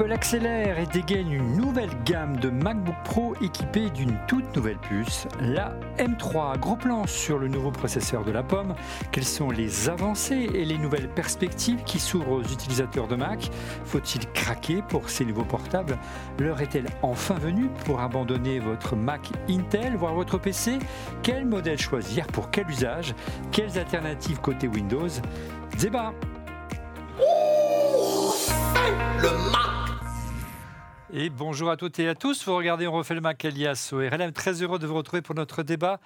Apple accélère et dégaine une nouvelle gamme de MacBook Pro équipée d'une toute nouvelle puce, la M3. Gros plan sur le nouveau processeur de la pomme. Quelles sont les avancées et les nouvelles perspectives qui s'ouvrent aux utilisateurs de Mac? Faut-il craquer pour ces nouveaux portables? L'heure est-elle enfin venue pour abandonner votre Mac Intel, voire votre PC Quel modèle choisir Pour quel usage? Quelles alternatives côté Windows? Débat le Mac. Et bonjour à toutes et à tous. Vous regardez On refait le Mac Elias au RLM. Très heureux de vous retrouver pour notre débat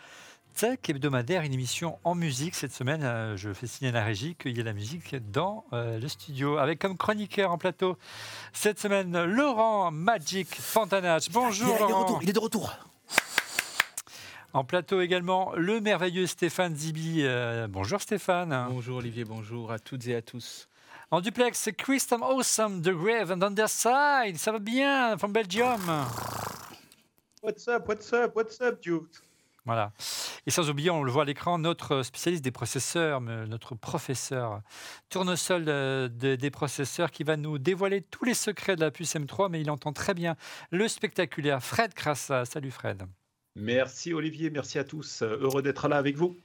tech hebdomadaire, une émission en musique. Cette semaine, euh, je fais signer à la régie qu'il y a la musique dans euh, le studio, avec comme chroniqueur en plateau cette semaine Laurent Magic Fontanage. Bonjour Laurent. Il est de retour. En plateau également, le merveilleux Stéphane Zibi. Euh, bonjour Stéphane. Bonjour Olivier, bonjour à toutes et à tous. En duplex, c'est Christian Awesome, The Grave and Underside. Ça va bien, from Belgium. What's up, what's up, what's up, dude? Voilà. Et sans oublier, on le voit à l'écran, notre spécialiste des processeurs, notre professeur tournesol euh, des processeurs qui va nous dévoiler tous les secrets de la puce M3, mais il entend très bien le spectaculaire Fred Crassa. Salut Fred. Merci Olivier, merci à tous. Heureux d'être là avec vous.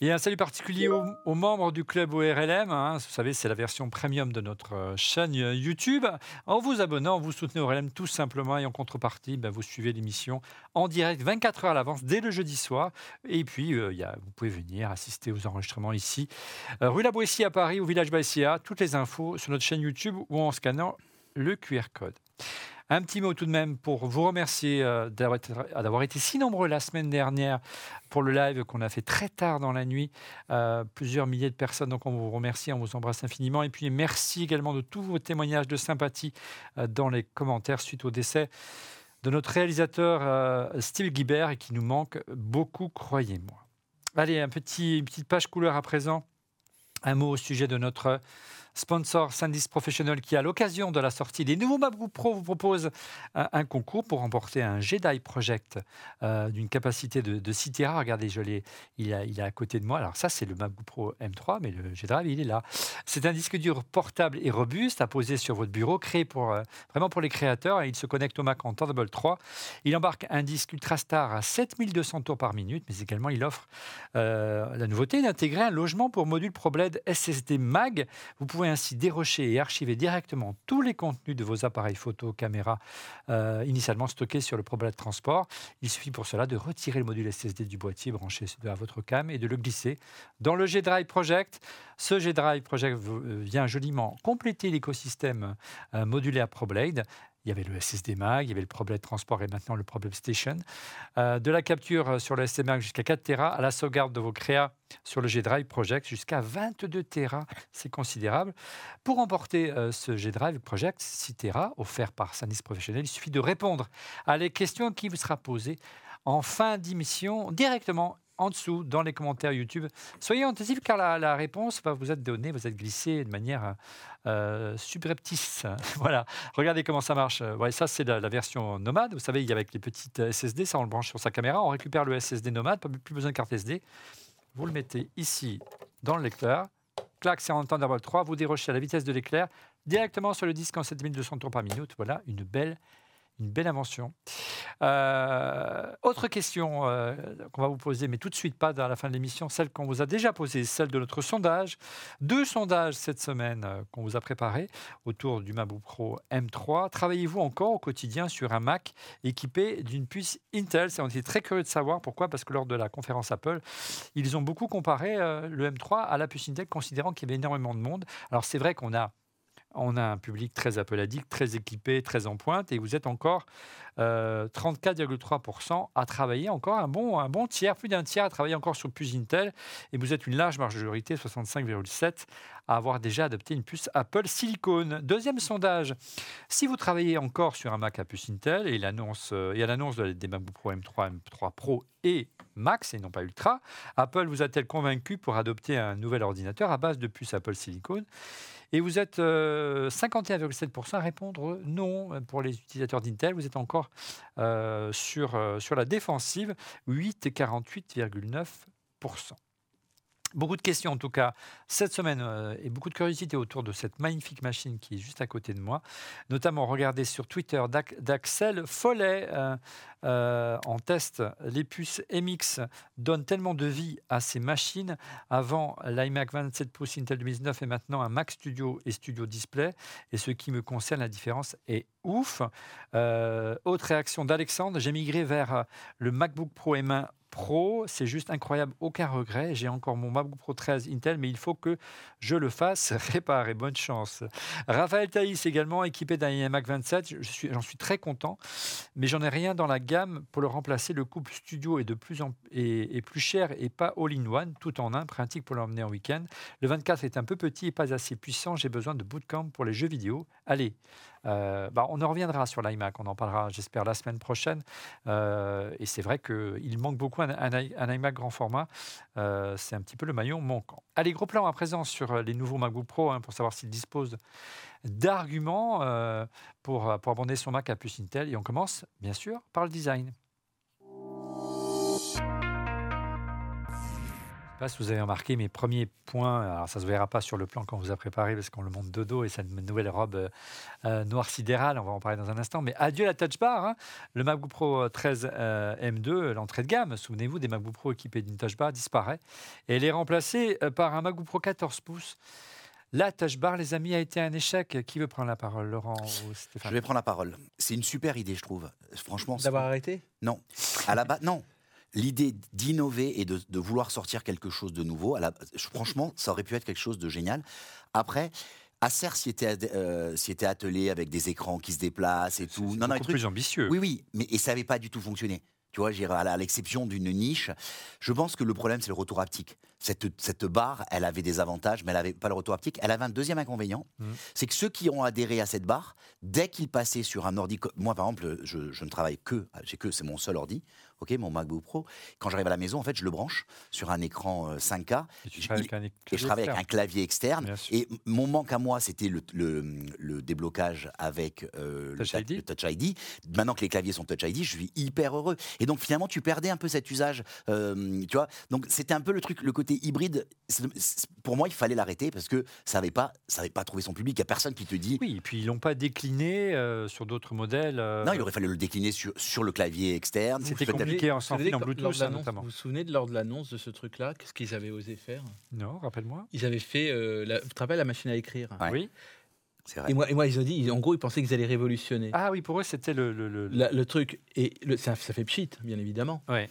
Et un salut particulier aux, membres du club ORLM. Hein. Vous savez, c'est la version premium de notre euh, chaîne euh, YouTube. En vous abonnant, vous soutenez ORLM tout simplement et en contrepartie, ben, vous suivez l'émission en direct 24 heures à l'avance dès le jeudi soir. Et puis, euh, vous pouvez venir assister aux enregistrements ici, rue La Boétie à Paris, au village Baïsia. Toutes les infos sur notre chaîne YouTube ou en scannant le QR code. Un petit mot tout de même pour vous remercier euh, d'avoir été si nombreux la semaine dernière pour le live qu'on a fait très tard dans la nuit. Euh, plusieurs milliers de personnes, donc on vous remercie, on vous embrasse infiniment. Et puis merci également de tous vos témoignages de sympathie euh, dans les commentaires suite au décès de notre réalisateur Steve Guibert et qui nous manque beaucoup, croyez-moi. Allez, une petite page couleur à présent. Un mot au sujet de notre sponsor Sandis Professional qui, à l'occasion de la sortie des nouveaux MacBook Pro, vous propose un, concours pour remporter un Jedi Project euh, d'une capacité de, de 6 Tera. Regardez, il, est à côté de moi. Alors ça, c'est le MacBook Pro M3, mais le Jedi, il est là. C'est un disque dur portable et robuste à poser sur votre bureau, créé pour, euh, vraiment pour les créateurs. Et il se connecte au Mac en Thunderbolt 3. Il embarque un disque UltraStar à 7200 tours par minute, mais également il offre euh, la nouveauté d'intégrer un logement pour module ProBlade SSD Mag. Vous pouvez ainsi dérocher et archiver directement tous les contenus de vos appareils photo, caméra, euh, initialement stockés sur le de transport. Il suffit pour cela de retirer le module SSD du boîtier branché à votre cam et de le glisser dans le G-Drive Project. Ce G-Drive Project euh, vient joliment compléter l'écosystème euh, modulaire ProBlade il y avait le SSD Mag, il y avait le problème de transport et maintenant le problème Station. Euh, de la capture sur le SSD Mag jusqu'à 4 Tera, à la sauvegarde de vos créas sur le G-Drive Project jusqu'à 22 Tera, c'est considérable. Pour emporter euh, ce G-Drive Project 6 Tera, offert par Sanis Professionnel, il suffit de répondre à les questions qui vous sera posées en fin d'émission directement en dessous dans les commentaires YouTube. Soyez attentifs car la, réponse va vous être donnée, vous êtes glissé de manière euh, subreptice. voilà, regardez comment ça marche. Ouais, ça, c'est la, version nomade. Vous savez, il y a avec les petites SSD, ça on le branche sur sa caméra, on récupère le SSD nomade, pas plus besoin de carte SD. Vous le mettez ici dans le lecteur. Clac, c'est en Thunderbolt 3. Vous dérochez à la vitesse de l'éclair directement sur le disque en 7200 tours par minute. Voilà, une belle une belle invention. Euh, autre question euh, qu'on va vous poser, mais tout de suite pas dans la fin de l'émission, celle qu'on vous a déjà posée, celle de notre sondage. Deux sondages cette semaine euh, qu'on vous a préparés autour du MacBook Pro M3. Travaillez-vous encore au quotidien sur un Mac équipé d'une puce Intel? On était très curieux de savoir pourquoi, parce que lors de la conférence Apple, ils ont beaucoup comparé le M3 à la puce Intel, considérant qu'il y avait énormément de monde. Alors c'est vrai qu'on a on a un public très appeladique, très équipé, très en pointe, et vous êtes encore 34,3% euh, à travailler, encore un bon, un bon tiers, plus d'un tiers à travailler encore sur puce Intel, et vous êtes une large majorité, 65,7%, à avoir déjà adopté une puce Apple Silicon. Deuxième sondage, si vous travaillez encore sur un Mac à puce Intel, et, l'annonce, euh, et à l'annonce des MacBook Pro M3, M3 Pro et Max, et non pas Ultra, Apple vous a-t-elle convaincu pour adopter un nouvel ordinateur à base de puce Apple Silicon et vous êtes 51,7% euh, à répondre non pour les utilisateurs d'Intel. Vous êtes encore euh, sur, euh, sur la défensive, 8 et 48,9%. Beaucoup de questions en tout cas cette semaine euh, et beaucoup de curiosité autour de cette magnifique machine qui est juste à côté de moi. Notamment, regardez sur Twitter d'Axel Follet euh, euh, en test. Les puces MX donnent tellement de vie à ces machines. Avant l'iMac 27 pouces Intel 2019 et maintenant un Mac Studio et Studio Display. Et ce qui me concerne, la différence est ouf. autre réaction d'Alexandre, j'ai migré vers le MacBook Pro M1 Pro, c'est juste incroyable, aucun regret. J'ai encore mon MacBook Pro 13 Intel, mais il faut que je le fasse réparer. Bonne chance. Raphaël Thaïs également équipé d'un iMac 27, j'en suis, très content, mais j'en ai rien dans la gamme pour le remplacer. Le couple studio est de plus en est, plus cher et pas all-in-one, tout en un, pratique pour l'emmener en week-end. Le 24 est un peu petit et pas assez puissant. J'ai besoin de bootcamp pour les jeux vidéo. Allez, euh, bah, on en reviendra sur l'iMac, on en parlera, j'espère, la semaine prochaine. Euh, et c'est vrai qu'il manque beaucoup un, iMac grand format. Euh, c'est un petit peu le maillon manquant. Allez, gros plan à présent sur les nouveaux MacBook Pro hein, pour savoir s'ils disposent d'arguments pour, pour abonder son Mac à puce Intel. Et on commence, bien sûr, par le design. Pas si vous avez remarqué mes premiers points. Alors, ça ne se verra pas sur le plan quand vous a préparé parce qu'on le monte de dos et cette nouvelle robe euh, euh, noire sidérale. On va en parler dans un instant. Mais adieu la touch bar. Hein. Le MacBook Pro 13 euh, M2, l'entrée de gamme, souvenez-vous, des MacBook Pro équipés d'une touch bar disparaît. Et elle est remplacée par un MacBook Pro 14 pouces. La touch bar, les amis, a été un échec. Qui veut prendre la parole, Laurent ou Stéphane? Je vais prendre la parole. C'est une super idée, je trouve. Franchement. D'avoir arrêté? Non. À la base, non l'idée d'innover et de, vouloir sortir quelque chose de nouveau, franchement, ça aurait pu être quelque chose de génial. Après, Acer s'y était, euh, était attelé avec des écrans qui se déplacent et tout. Non, non, plus ambitieux. Oui, oui, mais et ça n'avait pas du tout fonctionné. Tu vois, à l'exception d'une niche. Je pense que le problème, c'est le retour haptique. Cette, cette barre, elle avait des avantages, mais elle n'avait pas le retour haptique. Elle avait un deuxième inconvénient, mmh. c'est que ceux qui ont adhéré à cette barre, dès qu'ils passaient sur un ordi, moi par exemple, je, je ne travaille que, j'ai que, c'est mon seul ordi, ok, mon MacBook Pro. Quand j'arrive à la maison, en fait, je le branche sur un écran 5K. Euh, et, je, travaille avec un clavier externe. Et mon manque à moi, c'était le, le, déblocage avec euh, Touch le, Touch ID. Maintenant que les claviers sont Touch ID, je suis hyper heureux. Et donc finalement, tu perdais un peu cet usage, euh, tu vois. Donc c'était un peu le truc, le côté hybride. Pour moi, il fallait l'arrêter parce que ça n'avait pas, ça avait pas trouvé son public. Il n'y a personne qui te dit. Oui, et puis ils l'ont pas décliné sur d'autres modèles. Non, il aurait fallu le décliner sur, sur le clavier externe. C'était compliqué en sans fil en Bluetooth, notamment. Vous vous souvenez de lors de l'annonce de ce truc-là Qu'est-ce qu'ils avaient osé faire? Non, rappelle-moi. Ils avaient fait. Euh, la, tu te rappelles la machine à écrire? Oui. Vrai. Et moi, et moi, ils ont dit, en gros, ils pensaient qu'ils allaient révolutionner. Ah oui, pour eux, c'était le, le, le... truc. Et le, ça, ça, fait pchit, bien évidemment. Ouais.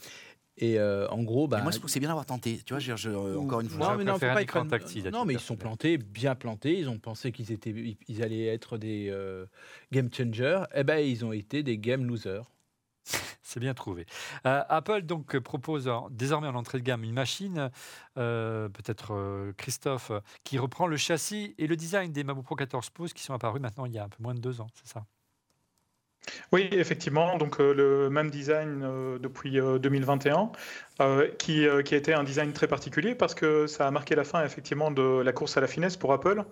Et euh, en gros, bah, moi, je trouve c'est bien d'avoir tenté. Tu vois, je, euh, encore une fois. Non, mais non, pas être... tactile, non, mais ils sont plantés, bien plantés. Ils ont pensé qu'ils étaient, ils allaient être des game changers. Eh ben, ils ont été des game losers. C'est bien trouvé. Euh, Apple donc propose désormais en entrée de gamme une machine, euh, peut-être euh, Christophe, qui reprend le châssis et le design des MacBook Pro 14 pouces qui sont apparus maintenant il y a un peu moins de deux ans, c'est ça? Oui, effectivement, donc le même design depuis 2021, qui, qui, a été un design très particulier parce que ça a marqué la fin effectivement de la course à la finesse pour Apple.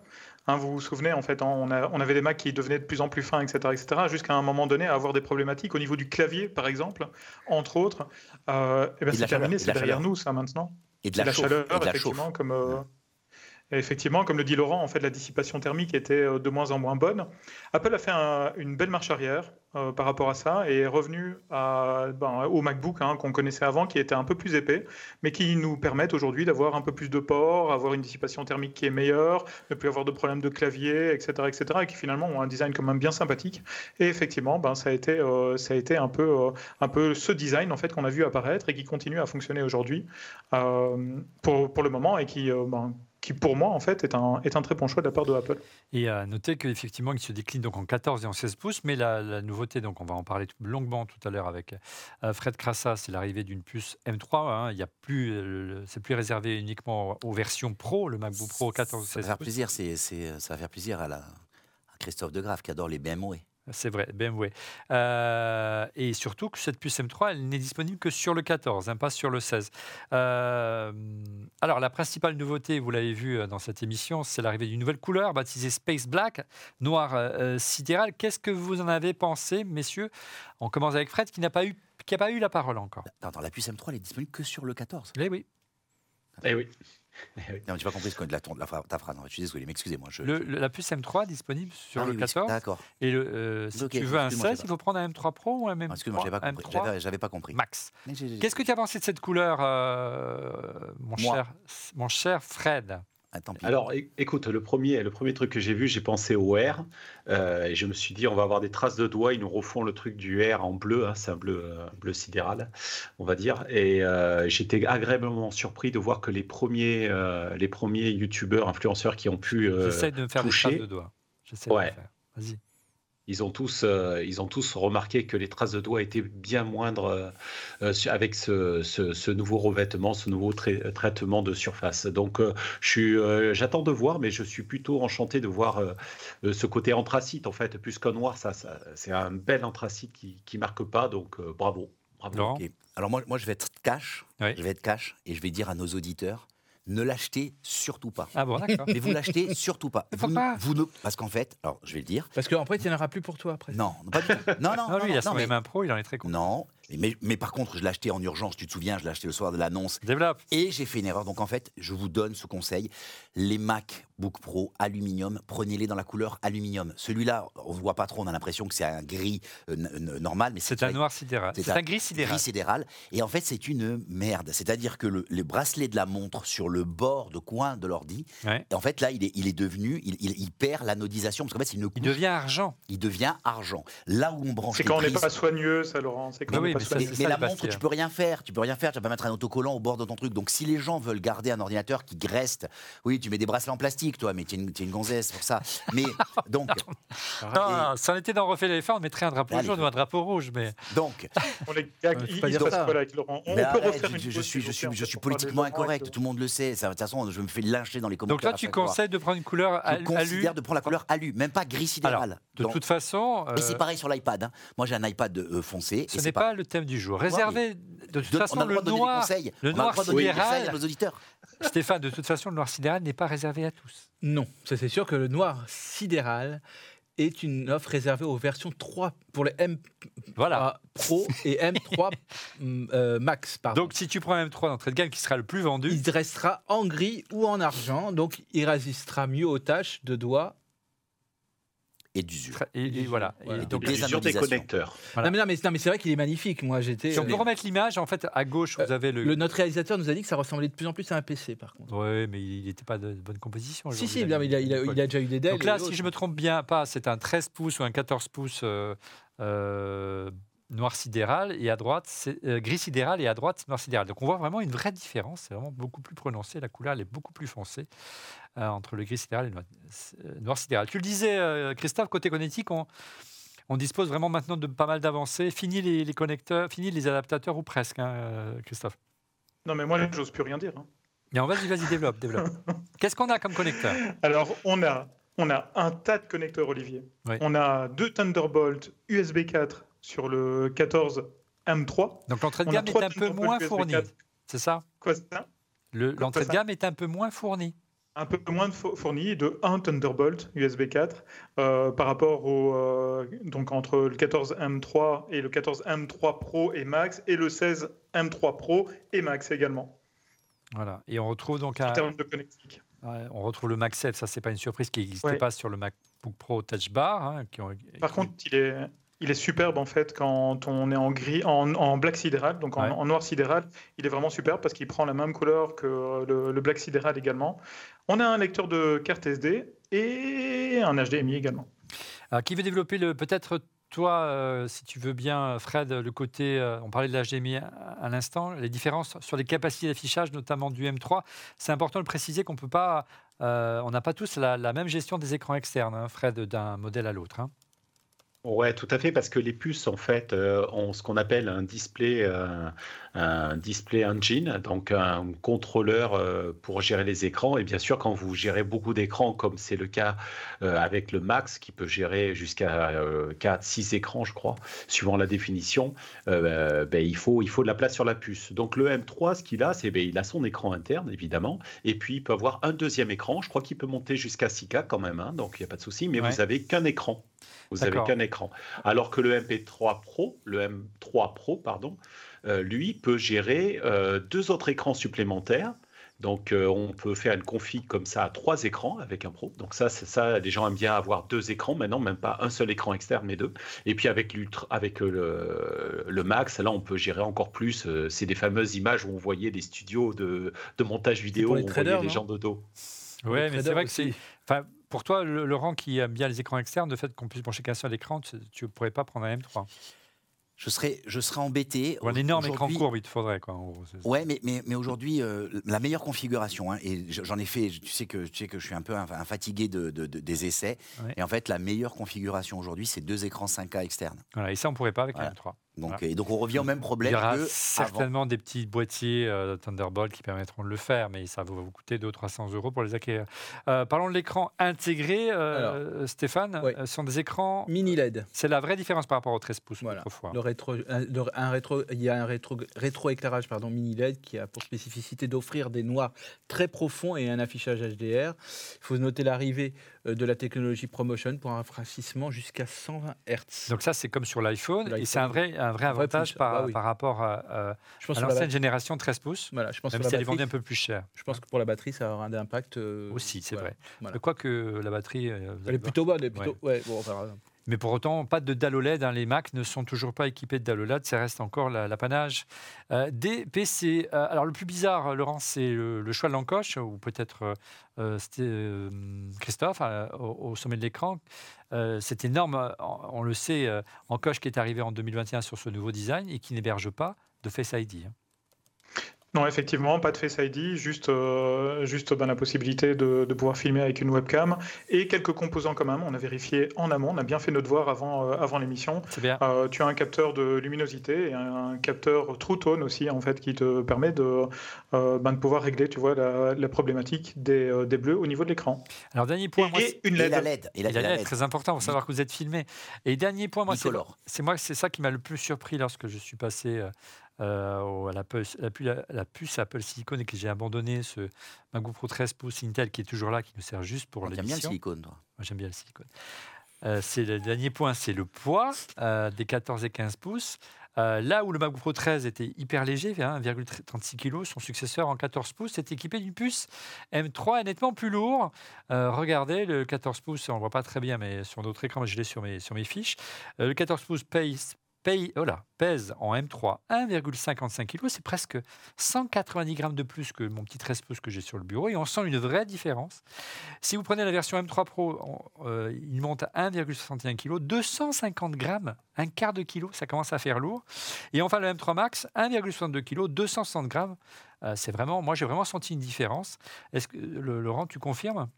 Hein, vous vous souvenez, en fait, on, avait des Macs qui devenaient de plus en plus fins, etc., etc., jusqu'à un moment donné à avoir des problématiques au niveau du clavier, par exemple, entre autres. Euh, et bien c'est terminé, c'est derrière nous, ça, maintenant. Et de la, chaleur, effectivement, comme. Euh, effectivement, comme le dit Laurent, en fait, la dissipation thermique était euh, de moins en moins bonne. Apple a fait une belle marche arrière euh, par rapport à ça et est revenu ben, au MacBook hein, qu'on connaissait avant, qui était un peu plus épais, mais qui nous permettent aujourd'hui d'avoir un peu plus de ports, avoir une dissipation thermique qui est meilleure, ne plus avoir de problèmes de clavier, etc., etc., et qui finalement ont un design quand même bien sympathique. Et effectivement, ben, ça a été, euh, ça a été un peu, un peu ce design en fait qu'on a vu apparaître et qui continue à fonctionner aujourd'hui pour, pour le moment et qui ben, qui pour moi en fait est un, est un très bon choix de la part de Apple. Et à noter qu'effectivement il se décline donc en 14 et en 16 pouces, mais la, nouveauté, donc on va en parler longuement tout à l'heure avec euh, Fred Crassa, c'est l'arrivée d'une puce M3. Hein. il y a plus, c'est plus réservé uniquement aux versions Pro, le MacBook Pro 14 16 ça va faire plaisir, c'est, ça va faire plaisir à, la, à Christophe qui adore les BMW. C'est vrai, BMW. Euh, et surtout que cette puce M3, elle n'est disponible que sur le 14, hein, pas sur le 16. Euh, alors, la principale nouveauté, vous l'avez vu euh, dans cette émission, c'est l'arrivée d'une nouvelle couleur baptisée Space Black, noir sidéral. Qu'est-ce que vous en avez pensé, messieurs? On commence avec Fred, qui n'a pas eu, qui a pas eu la parole encore. Attends, la puce M3, elle est disponible que sur le 14. Eh oui. Eh oui. Eh non, j'ai pas compris ce que de la, de la, ta phrase. Je suis désolé, mais excusez-moi. Je... la puce M3 disponible sur ah le 14. D'accord. Et le, euh, si tu veux un 16, il faut prendre un M3 Pro ou un M3 ah, Excuse-moi, j'avais pas, compris. J'avais pas compris. Max. Qu'est-ce que tu as pensé de cette couleur, euh, mon, cher, mon cher Fred? Alors, écoute, le premier, le premier truc que j'ai vu, j'ai pensé au R. Euh, et je me suis dit, on va avoir des traces de doigts. Ils nous refont le truc du R en bleu. Hein, c'est un bleu, euh, bleu sidéral, on va dire. Et euh, j'étais agréablement surpris de voir que les premiers, les premiers youtubeurs, influenceurs qui ont pu. J'essaie de me faire toucher, des traces de doigts. Ouais. Vas-y ils ont tous, euh, ils ont tous remarqué que les traces de doigts étaient bien moindres euh, euh, avec ce, nouveau revêtement, ce nouveau traitement de surface. Donc, j'attends de voir, mais je suis plutôt enchanté de voir ce côté anthracite en fait, plus qu'un noir. Ça, c'est un bel anthracite qui, qui marque pas. Donc, bravo. bravo. Alors moi, moi, je vais être cash. Je vais être cash et je vais dire à nos auditeurs ne l'achetez surtout pas. Ah bon, d'accord. Mais vous l'achetez surtout pas. Vous, ne, Parce qu'en fait, alors je vais le dire. Parce qu'en fait, il n'y en aura plus pour toi après. Non, pas du tout. Non, non, non, lui, il a son M1 Pro, il en est très content. Non, mais, mais, par contre, je l'ai acheté en urgence, tu te souviens, je l'ai acheté le soir de l'annonce. Développe. Et j'ai fait une erreur. Donc en fait, je vous donne ce conseil. Les MacBook Pro aluminium, prenez-les dans la couleur aluminium. Celui-là, on ne voit pas trop, on a l'impression que c'est un gris euh, normal. mais C'est un noir sidéral. C'est un, gris sidéral. Gris sidéral. Et en fait, c'est une merde. C'est-à-dire que le, le, bracelet de la montre sur le bord de coin de l'ordi, en fait, là, il est, il est devenu, il, il, perd l'anodisation. Parce qu'en fait, c'est une Il devient argent. Il devient argent. Là où on branche. C'est quand on n'est pas soigneux, ça, Laurent. C'est quand oui, mais, la montre, tu peux rien faire. Tu peux rien faire. Tu vas pas mettre un autocollant au bord de ton truc. Donc, si les gens veulent garder un ordinateur qui reste, oui, tu mets des bracelets en plastique, toi, mais tu es, une gonzesse pour ça. Mais donc. non, ça en était dans Refait l'éléphant, on mettrait un drapeau jaune ou un drapeau rouge. Mais... Donc. on est, il, il ça. avec Laurent. On peut refaire je, je, suis, je, suis, je suis politiquement incorrect. Tout le monde le sait. De toute façon, je me fais lyncher dans les commentaires. Donc, toi, tu conseilles de prendre une couleur alu Je considère de prendre la couleur alu, même pas gris sidéral. De toute façon. Et c'est euh, pareil sur l'iPad. Hein. Moi, j'ai un iPad euh, foncé. Ce n'est pas le thème du jour. Réservé de toute façon, le noir, le noir sidéral, Stéphane, de toute façon, le noir sidéral n'est pas réservé à tous. Non, ça c'est sûr que le noir sidéral est une offre réservée aux versions 3 pour les M voilà. Pro et M3 mm, euh, Max. Donc si tu prends un M3 d'entrée de gamme qui sera le plus vendu, il restera en gris ou en argent, donc il résistera mieux aux tâches de doigts et d'usure. Et, voilà. Et donc des, des connecteurs. Non, mais, mais, c'est vrai qu'il est magnifique. Moi, j'étais. Si on peut remettre l'image, en fait, à gauche, vous euh, avez le... le. Notre réalisateur nous a dit que ça ressemblait de plus en plus à un PC, par contre. Oui, mais il n'était pas de bonne composition. Si, si, il a, il, a, il, a, déjà eu des Dell. Donc là, si je me trompe bien, pas, c'est un 13 pouces ou un 14 pouces. Euh, euh, noir sidéral et à droite c'est gris sidéral et à droite noir sidéral. Donc on voit vraiment une vraie différence, c'est vraiment beaucoup plus prononcé, la couleur elle est beaucoup plus foncée. Euh, entre le gris sidéral et le noir, sidéral. Tu le disais, euh, Christophe, côté connectique, on, on, dispose vraiment maintenant de pas mal d'avancées. Fini les, connecteurs, fini les adaptateurs ou presque, hein, euh, Christophe? Non, mais moi, j'ose plus rien dire. Hein. vas-y, vas-y, développe, développe. Qu'est-ce qu'on a comme connecteur? Alors, on a, on a un tas de connecteurs, Olivier. On a deux Thunderbolt USB 4 sur le 14 M3. Donc l'entrée de gamme est un peu moins fournie. C'est ça? Quoi ça? L'entrée de gamme est un peu moins fournie un peu moins fourni de un Thunderbolt USB 4 euh, par rapport au euh, donc entre le 14 M3 et le 14 M3 Pro et Max et le 16 M3 Pro et Max également. Voilà, et on retrouve donc un... de connectique. on retrouve le Max 7, ça c'est pas une surprise qui n'existait pas sur le MacBook Pro Touch Bar. Hein, par contre, il est il est superbe en fait quand on est en gris, en, black sidéral, donc en, noir sidéral. Il est vraiment superbe parce qu'il prend la même couleur que le, black sidéral également. On a un lecteur de carte SD et un HDMI également. Alors, qui veut développer le peut-être toi, euh, si tu veux bien, Fred, le côté, euh, on parlait de l'HDMI à, l'instant, les différences sur les capacités d'affichage, notamment du M3, c'est important de préciser qu'on peut pas, euh, on n'a pas tous la, même gestion des écrans externes, hein, Fred, d'un modèle à l'autre. Hein. Ouais, tout à fait, parce que les puces, en fait, euh, ont ce qu'on appelle un display, euh, un display engine, donc un contrôleur euh, pour gérer les écrans. Et bien sûr, quand vous gérez beaucoup d'écrans, comme c'est le cas avec le Max, qui peut gérer jusqu'à 4, 6 écrans, je crois, suivant la définition, ben, il, faut, il faut de la place sur la puce. Donc le M3, ce qu'il a, c'est ben, il a son écran interne, évidemment, et puis il peut avoir un deuxième écran. Je crois qu'il peut monter jusqu'à 6K quand même, hein, donc il n'y a pas de souci, mais vous n'avez qu'un écran. Vous n'avez qu'un écran. Alors que le MP3 Pro, le M3 Pro, pardon, euh, lui peut gérer euh, deux autres écrans supplémentaires Donc, euh, on peut faire une config comme ça à trois écrans avec un Pro. Donc, ça, c'est ça. Les gens aiment bien avoir deux écrans maintenant, même pas un seul écran externe, mais deux. Et puis, avec, avec euh, le, Max, là, on peut gérer encore plus. C'est des fameuses images où on voyait des studios de, montage vidéo, où on voyait les gens de dos. Oui, mais c'est vrai que c'est. Enfin, pour toi, Laurent, qui aime bien les écrans externes, le fait qu'on puisse brancher qu'un seul écran, tu ne pourrais pas prendre un M3 je serais, je serais embêté. un énorme écran courbe, il te faudrait. Quoi, ouais, mais, mais, mais aujourd'hui, euh, la meilleure configuration, hein, et j'en ai fait, tu sais, que, tu sais que je suis un peu un, fatigué de, des essais, et en fait, la meilleure configuration aujourd'hui, c'est deux écrans 5K externes. Voilà, et ça, on ne pourrait pas avec un M3. Donc, et donc on revient au même problème. Il y aura certainement des petits boîtiers euh, Thunderbolt qui permettront de le faire, mais ça va vous coûter 200-300 euros pour les acquérir. Euh, parlons de l'écran intégré, euh, Stéphane. Ce sont des écrans mini LED. C'est la vraie différence par rapport au 13 pouces voilà. Le rétro, un rétro, il y a un rétro, rétro éclairage pardon, mini LED qui a pour spécificité d'offrir des noirs très profonds et un affichage HDR. Il faut noter l'arrivée de la technologie ProMotion pour un rafraîchissement jusqu'à 120 Hz. Donc ça, c'est comme sur l'iPhone, et c'est un vrai un vrai avantage par, bah par, rapport à, l'ancienne génération 13 pouces, voilà, je pense même si elle est vendue un peu plus cher. Je pense que pour la batterie, ça aura un impact. Euh, Aussi, c'est vrai. Voilà. Quoi que la batterie. Euh, elle est plutôt bonne. Plutôt... Ouais. bon, mais pour autant, pas de dalle OLED. Les Mac ne sont toujours pas équipés de dalle OLED. Ça reste encore l'apanage euh, des PC. Euh, alors, le plus bizarre, Laurent, c'est le, choix de l'encoche, ou peut-être euh, Christophe, au, sommet de l'écran. cette énorme, on le sait, encoche qui est arrivée en 2021 sur ce nouveau design et qui n'héberge pas de Face ID. Hein. Non, effectivement, pas de Face ID, juste, euh, juste ben, la possibilité de, pouvoir filmer avec une webcam et quelques composants quand même. On a vérifié en amont, on a bien fait notre devoir avant, euh, avant l'émission. C'est bien. Euh, tu as un capteur de luminosité et un, capteur True Tone aussi, en fait, qui te permet de, ben, de pouvoir régler, tu vois, la, problématique des, des, bleus au niveau de l'écran. Alors, dernier point. Et, une LED. la LED. Et la, LED, très important pour savoir que vous êtes filmé. Et dernier point, moi, c'est moi, c'est ça qui m'a le plus surpris lorsque je suis passé euh, à la puce, la, puce, Apple Silicon et que j'ai abandonné ce MacBook Pro 13 pouces Intel qui est toujours là, qui nous sert juste pour l'émission. J'aime bien le silicone, toi. Moi, j'aime bien le silicone. Euh, c'est le dernier point, c'est le poids euh, des 14 et 15 pouces. là où le MacBook Pro 13 était hyper léger, 1,36 kg, son successeur en 14 pouces est équipé d'une puce M3 nettement plus lourd. regardez, le 14 pouces, on ne voit pas très bien, mais sur d'autres écrans, je l'ai sur mes, sur mes fiches. le 14 pouces pace, paye, oh pèse en M3 1,55 kg, c'est presque 190 grammes de plus que mon petit 13 pouces que j'ai sur le bureau, et on sent une vraie différence. Si vous prenez la version M3 Pro, euh, il monte à 1,61 kg, 250 grammes, un quart de kilo, ça commence à faire lourd. Et enfin le M3 Max, 1,62 kg, 260 grammes. Euh, c'est vraiment, moi j'ai vraiment senti une différence. Est-ce que Laurent, tu confirmes?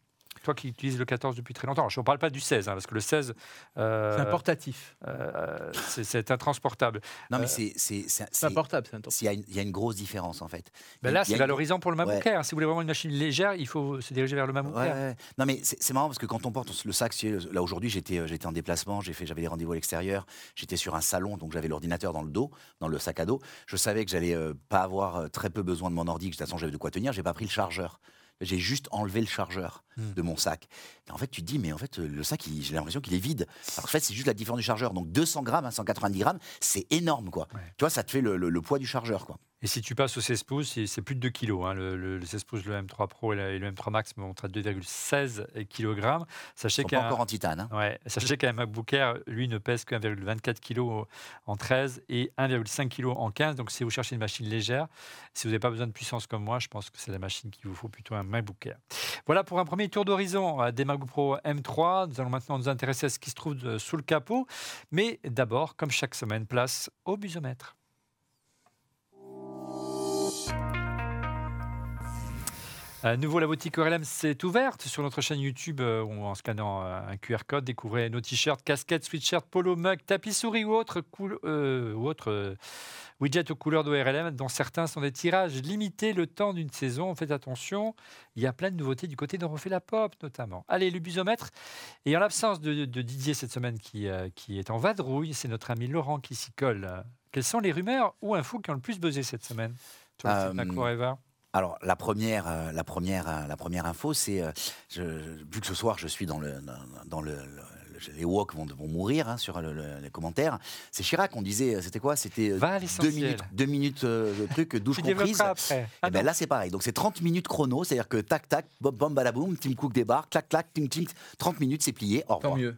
Toi qui utilises le 14 depuis très longtemps, je ne parle pas du 16, hein, parce que le 16. Euh, c'est un portatif. Euh, c'est intransportable. Non, mais euh, c'est. C'est un portable, c'est Il y, a une grosse différence, en fait. Ben là, c'est valorisant pour le MacBook Air. Si vous voulez vraiment une machine légère, il faut se diriger vers le MacBook Air. Non, mais c'est marrant parce que quand on porte le sac, là aujourd'hui, j'étais en déplacement, j'avais des rendez-vous à l'extérieur, j'étais sur un salon, donc j'avais l'ordinateur dans le dos, dans le sac à dos. Je savais que j'allais pas avoir très peu besoin de mon ordi, que de toute façon j'avais de quoi tenir. J'ai pas pris le chargeur j'ai juste enlevé le chargeur hmm. de mon sac. Et en fait, tu te dis, mais en fait, le sac, j'ai l'impression qu'il est vide. Alors, en fait, c'est juste la différence du chargeur. Donc, 200 grammes à 190 grammes, c'est énorme, quoi. Tu vois, ça te fait le, le poids du chargeur, quoi. Et si tu passes au 16 pouces, c'est plus de 2 kg. Hein. Le, 16 pouces, le M3 Pro et, le M3 Max montrent à 2,16 kg. Sachez qu'un encore en titane. Hein. Ouais, sachez qu'un MacBook Air, lui, ne pèse que 1,24 kg en 13 et 1,5 kg en 15. Donc, si vous cherchez une machine légère, si vous n'avez pas besoin de puissance comme moi, je pense que c'est la machine qu'il vous faut plutôt un MacBook Air. Voilà pour un premier tour d'horizon euh, des MacBook Pro M3. Nous allons maintenant nous intéresser à ce qui se trouve euh, sous le capot. Mais d'abord, comme chaque semaine, place au busomètre. À nouveau, la boutique ORLM s'est ouverte sur notre chaîne YouTube euh, en scannant euh, un QR code. Découvrez nos t-shirts, casquettes, sweatshirts, polo, mug, tapis souris ou autres, euh, ou autres widgets aux couleurs d'ORLM, dont certains sont des tirages limités le temps d'une saison. Faites attention, il y a plein de nouveautés du côté de Refait la Pop notamment. Allez, le busomètre. Et en l'absence de, Didier cette semaine qui, qui est en vadrouille, c'est notre ami Laurent qui s'y colle. Quelles sont les rumeurs ou infos qui ont le plus buzzé cette semaine sur le alors la première, euh, la première, euh, la première info, c'est euh, vu que ce soir je suis dans le dans, le, les walks vont, vont mourir hein, sur le- le- les commentaires. C'est Chirac, on disait, c'était quoi? C'était deux minutes, deux minutes euh, de truc, douche Tu comprise. développeras après. Ah Et ben là, c'est pareil. Donc, c'est 30 minutes chrono, c'est-à-dire que tac, tac, bom, bom, balaboum, Tim Cook débarque, clac, clac, ting, ting, 30 minutes, c'est plié. Au Tant mieux.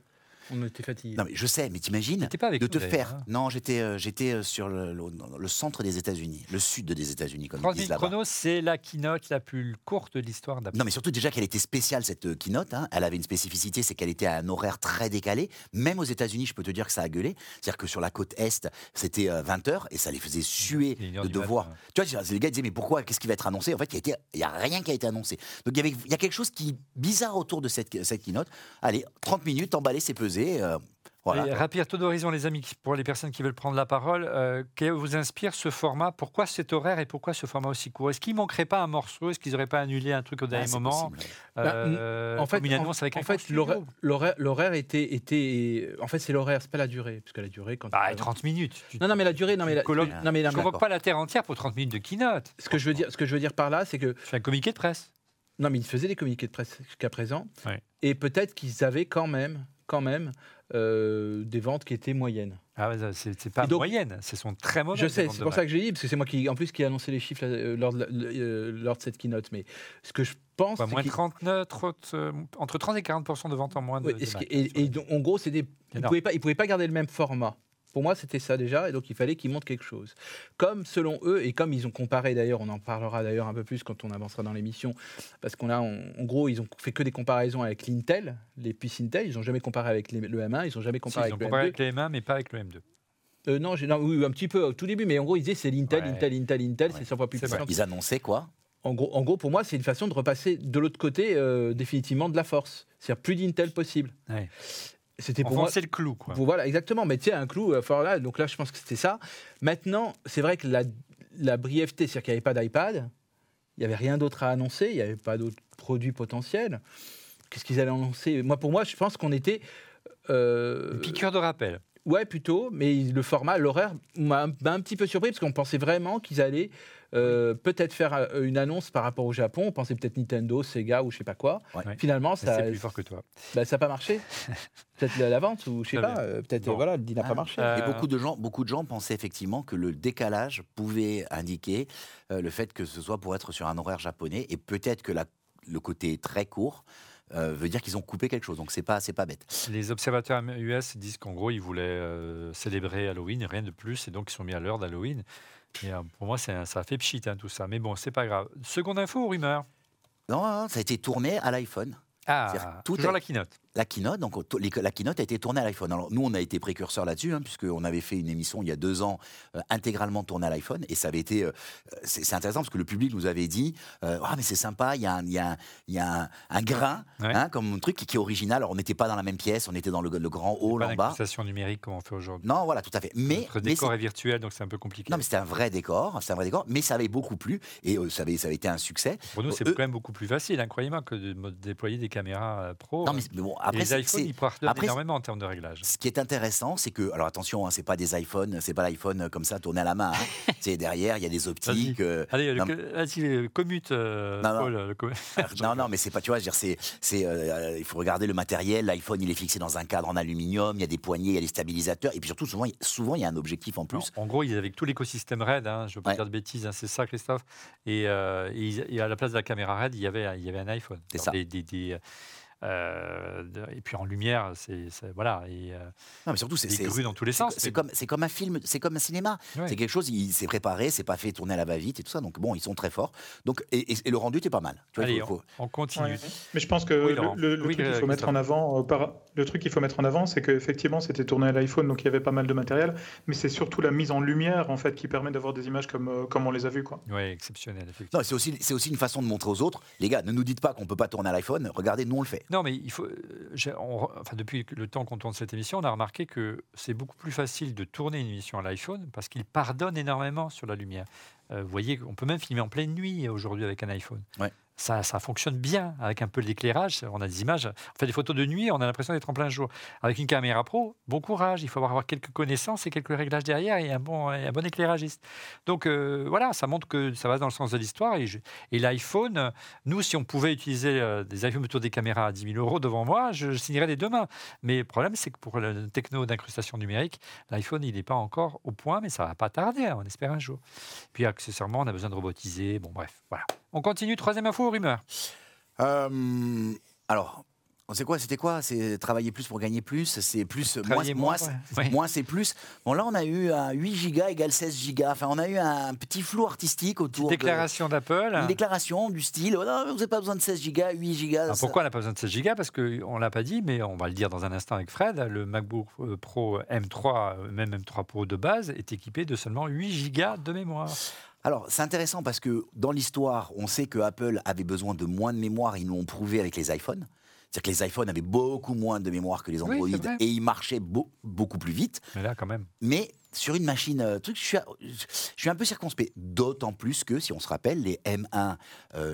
On était fatigués. Non, mais je sais, mais t'imagines T'étais pas avec de te faire. hein. Non, j'étais euh, j'étais euh, sur le, le- le centre des États-Unis, le sud des États-Unis, comme 30 ils disent là-bas. chrono, c'est la keynote la plus courte de l'histoire d'Apple. Non, mais surtout déjà qu'elle était spéciale cette euh, keynote. hein. Elle avait une spécificité, c'est qu'elle était à un horaire très décalé. Même aux États-Unis, je peux te dire que ça a gueulé. C'est-à-dire que sur la côte est, c'était 20 h et ça les faisait suer de devoir. matin. Tu vois, les gars disaient mais pourquoi Qu'est-ce qui va être annoncé? En fait, il y a rien qui a été annoncé. Donc il y avait, il y a quelque chose qui est bizarre autour de cette cette keynote. Allez, 30 minutes, emballé, c'est pesé. Euh, voilà. Et rapide tour d'horizon, les amis, pour les personnes qui veulent prendre la parole, euh, que vous inspire ce format? Pourquoi cet horaire et pourquoi ce format aussi court? Est-ce qu'il ne manquerait pas un morceau? Est-ce qu'ils n'auraient pas annulé un truc au Ah, dernier c'est moment? Euh, en fait, en- annonce avec en un fait, l'horaire- était, était. En fait, c'est l'horaire, c'est pas la durée. Parce que la durée, quand. Ah, et 30 minutes. Tu- Non, non, mais la durée. Non, mais, la- colloques- non, mais, non, je mais- convoque pas la Terre entière pour 30 minutes de keynote. ce que je veux dire, ce que je veux dire par là, c'est que fais un communiqué de presse. non, mais ils faisaient des communiqués de presse jusqu'à présent, Ouais. et peut-être qu'ils avaient quand même, quand même, euh, des ventes qui étaient moyennes. Ah, c'est pas donc- moyenne, ce sont très mauvaises. je sais, c'est pour ça que j'ai dit, parce que c'est moi qui, en plus, qui ai annoncé les chiffres euh, lors, de euh, lors de cette keynote. Mais ce que je pense, moins qu'ils- 39, trente, euh, entre 30 et 40 de ventes en moins de, Ouais, de et, hein, et donc, en gros, c'était, ils Énorme. pouvaient pas, ils pouvaient pas garder le même format. Pour moi, c'était ça déjà, et donc il fallait qu'ils montrent quelque chose. Comme selon eux, et comme ils ont comparé d'ailleurs, on en parlera d'ailleurs un peu plus quand on avancera dans l'émission, parce qu'on a, en, en gros, ils ont fait que des comparaisons avec l'Intel, les puces Intel, ils n'ont jamais comparé avec les- le M1, ils n'ont jamais Si, comparé ils ont avec le comparé M2. avec les M1, mais pas avec le M2. Euh, non, j'ai- non, oui, un petit peu au tout début, mais en gros, ils disaient c'est l'Intel, Ouais. Intel, Intel, Intel, Ouais. c'est 100 fois plus puissant. Ils annonçaient quoi? En gros, en gros, pour moi, c'est une façon de repasser de l'autre côté euh, définitivement de la force. C'est-à-dire plus d'Intel possible. Ouais. C'était pour moi. Enfoncer le clou, quoi. Pour- Voilà, exactement. Mais tu sais, un clou, euh, fort là, donc là, je pense que c'était ça. Maintenant, c'est vrai que la, la brièveté, c'est-à-dire qu'il n'y avait pas d'iPad, il n'y avait rien d'autre à annoncer, il n'y avait pas d'autres produits potentiels. Qu'est-ce qu'ils allaient annoncer? Moi, pour moi, je pense qu'on était. euh, Une piqûre de rappel. Ouais, plutôt, mais le format, l'horaire m'a un, petit peu surpris parce qu'on pensait vraiment qu'ils allaient euh, peut-être faire euh, une annonce par rapport au Japon. On pensait peut-être Nintendo, Sega ou je sais pas quoi. Ouais. Finalement, ça C'est plus fort que toi. bah, ça n'a pas marché. peut-être la, la vente ou je sais pas. euh, peut-être Bon. euh, voilà, le deal n'a Ah. pas marché. Euh, Et beaucoup de gens, beaucoup de gens pensaient effectivement que le décalage pouvait indiquer euh, le fait que ce soit pour être sur un horaire japonais et peut-être que la- le côté très court euh, veut dire qu'ils ont coupé quelque chose. Donc c'est pas, c'est pas bête. Les observateurs US disent qu'en gros, ils voulaient euh, célébrer Halloween, rien de plus, et donc ils sont mis à l'heure d'Halloween. Et euh, pour moi, c'est un- ça a fait pchit, hein, tout ça. Mais bon, c'est pas grave. Seconde info ou rumeur Non, non, ça a été tourné à l'iPhone. Ah, tout toujours la keynote. La keynote, donc la keynote a été tournée à l'iPhone. Alors nous, on a été précurseurs là-dessus, hein, puisqu'on avait fait une émission il y a deux ans euh, intégralement tournée à l'iPhone, et ça avait été, euh, c'est intéressant parce que le public nous avait dit, euh, ah mais c'est sympa, il y a un, y a un- y a un, un grain, Ouais. hein, comme un truc qui, qui est original. Alors on n'était pas dans la même pièce, on était dans le, le grand hall Pas en bas. d'incrustation numérique comme on fait aujourd'hui. Non, voilà, tout à fait. Mais, Notre mais décor c'est- est virtuel, donc c'est un peu compliqué. non, mais c'était un vrai décor, c'est un vrai décor, mais ça avait beaucoup plu et ça, avait, ça avait été un succès. Pour nous, c'est quand même beaucoup plus facile, incroyablement, que de déployer des caméras pro. Non, mais, mais bon, après, les iPhones, ils pardonnent après, énormément en termes de réglage. Ce qui est intéressant, c'est que, alors attention, hein, c'est pas des iPhones, c'est pas l'iPhone euh, comme ça tourné à la main. hein. c'est derrière, il y a des optiques. euh, Allez, le, non, co- vas-y, le commute, euh, Non, non. Paul, le co- non, non, mais c'est pas, tu vois, je veux dire, c'est, c'est, euh, il faut regarder le matériel. L'iPhone, il est fixé dans un cadre en aluminium. Il y a des poignées, il y a des stabilisateurs, et puis surtout, souvent, il- souvent, il y a un objectif en plus. en gros, ils avaient tout l'écosystème RAID, hein, je ne veux pas Ouais. dire de bêtises, hein, c'est ça, Christophe. Et, à la place de la caméra RAID, il y avait, il y avait un iPhone. C'est Alors, ça. des- des- des, euh, et puis en lumière, c'est voilà, et euh, Non, mais surtout, c'est, grues dans tous les sens. c'est comme, c'est comme un film, c'est comme un cinéma. Ouais. C'est quelque chose, il s'est préparé, c'est pas fait tourner à la va-vite et tout ça. Donc bon, ils sont très forts. Donc et, et- et le rendu était pas mal. Tu vois, il Allez, faut- faut- on, on continue. Ouais. Mais je pense que Oui, le, Oui, truc qu'il faut mettre en avant, par- le truc qu'il faut mettre en avant, c'est qu'effectivement c'était tourné à l'iPhone, donc il y avait pas mal de matériel, mais c'est surtout la mise en lumière en fait qui permet d'avoir des images comme, euh, comme on les a vues quoi. Oui, exceptionnel, effectivement. C'est aussi, c'est aussi une façon de montrer aux autres, les gars, ne nous dites pas qu'on peut pas tourner à l'iPhone. Regardez, nous on le fait. Non, mais il faut. euh, enfin, depuis le temps qu'on tourne cette émission, on a remarqué que c'est beaucoup plus facile de tourner une émission à l'iPhone parce qu'il pardonne énormément sur la lumière. Euh, vous voyez, on peut même filmer en pleine nuit aujourd'hui avec un iPhone. Ça, ça, fonctionne bien avec un peu d'éclairage. On a des images, on fait des photos de nuit, on a l'impression d'être en plein jour. Avec une caméra pro, bon courage, il faut avoir quelques connaissances et quelques réglages derrière et un bon, un bon éclairagiste. Donc euh, voilà, ça montre que ça va dans le sens de l'histoire. Et, et l'iPhone, nous, si on pouvait utiliser euh, des iPhones autour des caméras à 10 000 euros devant moi, je, signerais les deux mains. Mais le problème, c'est que pour le techno d'incrustation numérique, l'iPhone, il n'est pas encore au point, mais ça va pas tarder, hein, on espère un jour. Puis accessoirement, on a besoin de robotiser. Bon, bref, voilà. On continue, troisième info, rumeur. Euh, alors, on sait quoi C'était quoi? C'est travailler plus pour gagner plus C'est plus moins, moins, moins c'est plus. Bon là, on a eu un 8 gigas égale 16 gigas. Enfin, on a eu un petit flou artistique autour. Une déclaration d'Apple. Une déclaration du style. Oh non, vous n'avez pas besoin de 16 gigas, 8 gigas. pourquoi on n'a pas besoin de 16 gigas? Parce qu'on l'a pas dit, mais on va le dire dans un instant avec Fred. Le MacBook euh, Pro M3, même M3 Pro de base, est équipé de seulement 8 gigas de mémoire. Alors, c'est intéressant parce que dans l'histoire, on sait que Apple avait besoin de moins de mémoire. Ils nous l'ont prouvé avec les iPhones. C'est-à-dire que les iPhones avaient beaucoup moins de mémoire que les Android et ils marchaient beaucoup plus vite. Mais là, quand même. Mais sur une machine, euh, truc, je, suis, je suis un peu circonspect. D'autant plus que, si on se rappelle, les M1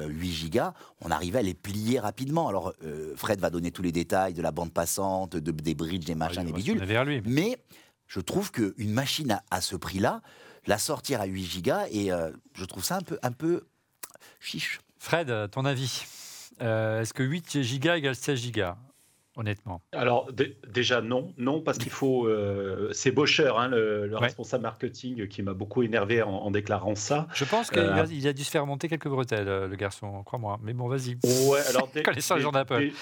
8 Go, on arrivait à les plier rapidement. Alors, euh, Fred va donner tous les détails de la bande passante, de, des bridges, des machins, des bidules. Mais je trouve qu'une machine à ce prix-là, la sortir à 8 gigas et euh, je trouve ça un peu, un peu chiche. Fred, ton avis euh, Est-ce que 8 gigas égale 16 gigas honnêtement? Alors déjà non, non parce qu'il faut. Euh, c'est Boscher, hein, le, responsable marketing, qui m'a beaucoup énervé en, déclarant ça. Je pense qu'il a, dû se faire monter quelques bretelles, le garçon, crois-moi. Mais bon, vas-y. Ouais, alors connaissant les gens d'Apple.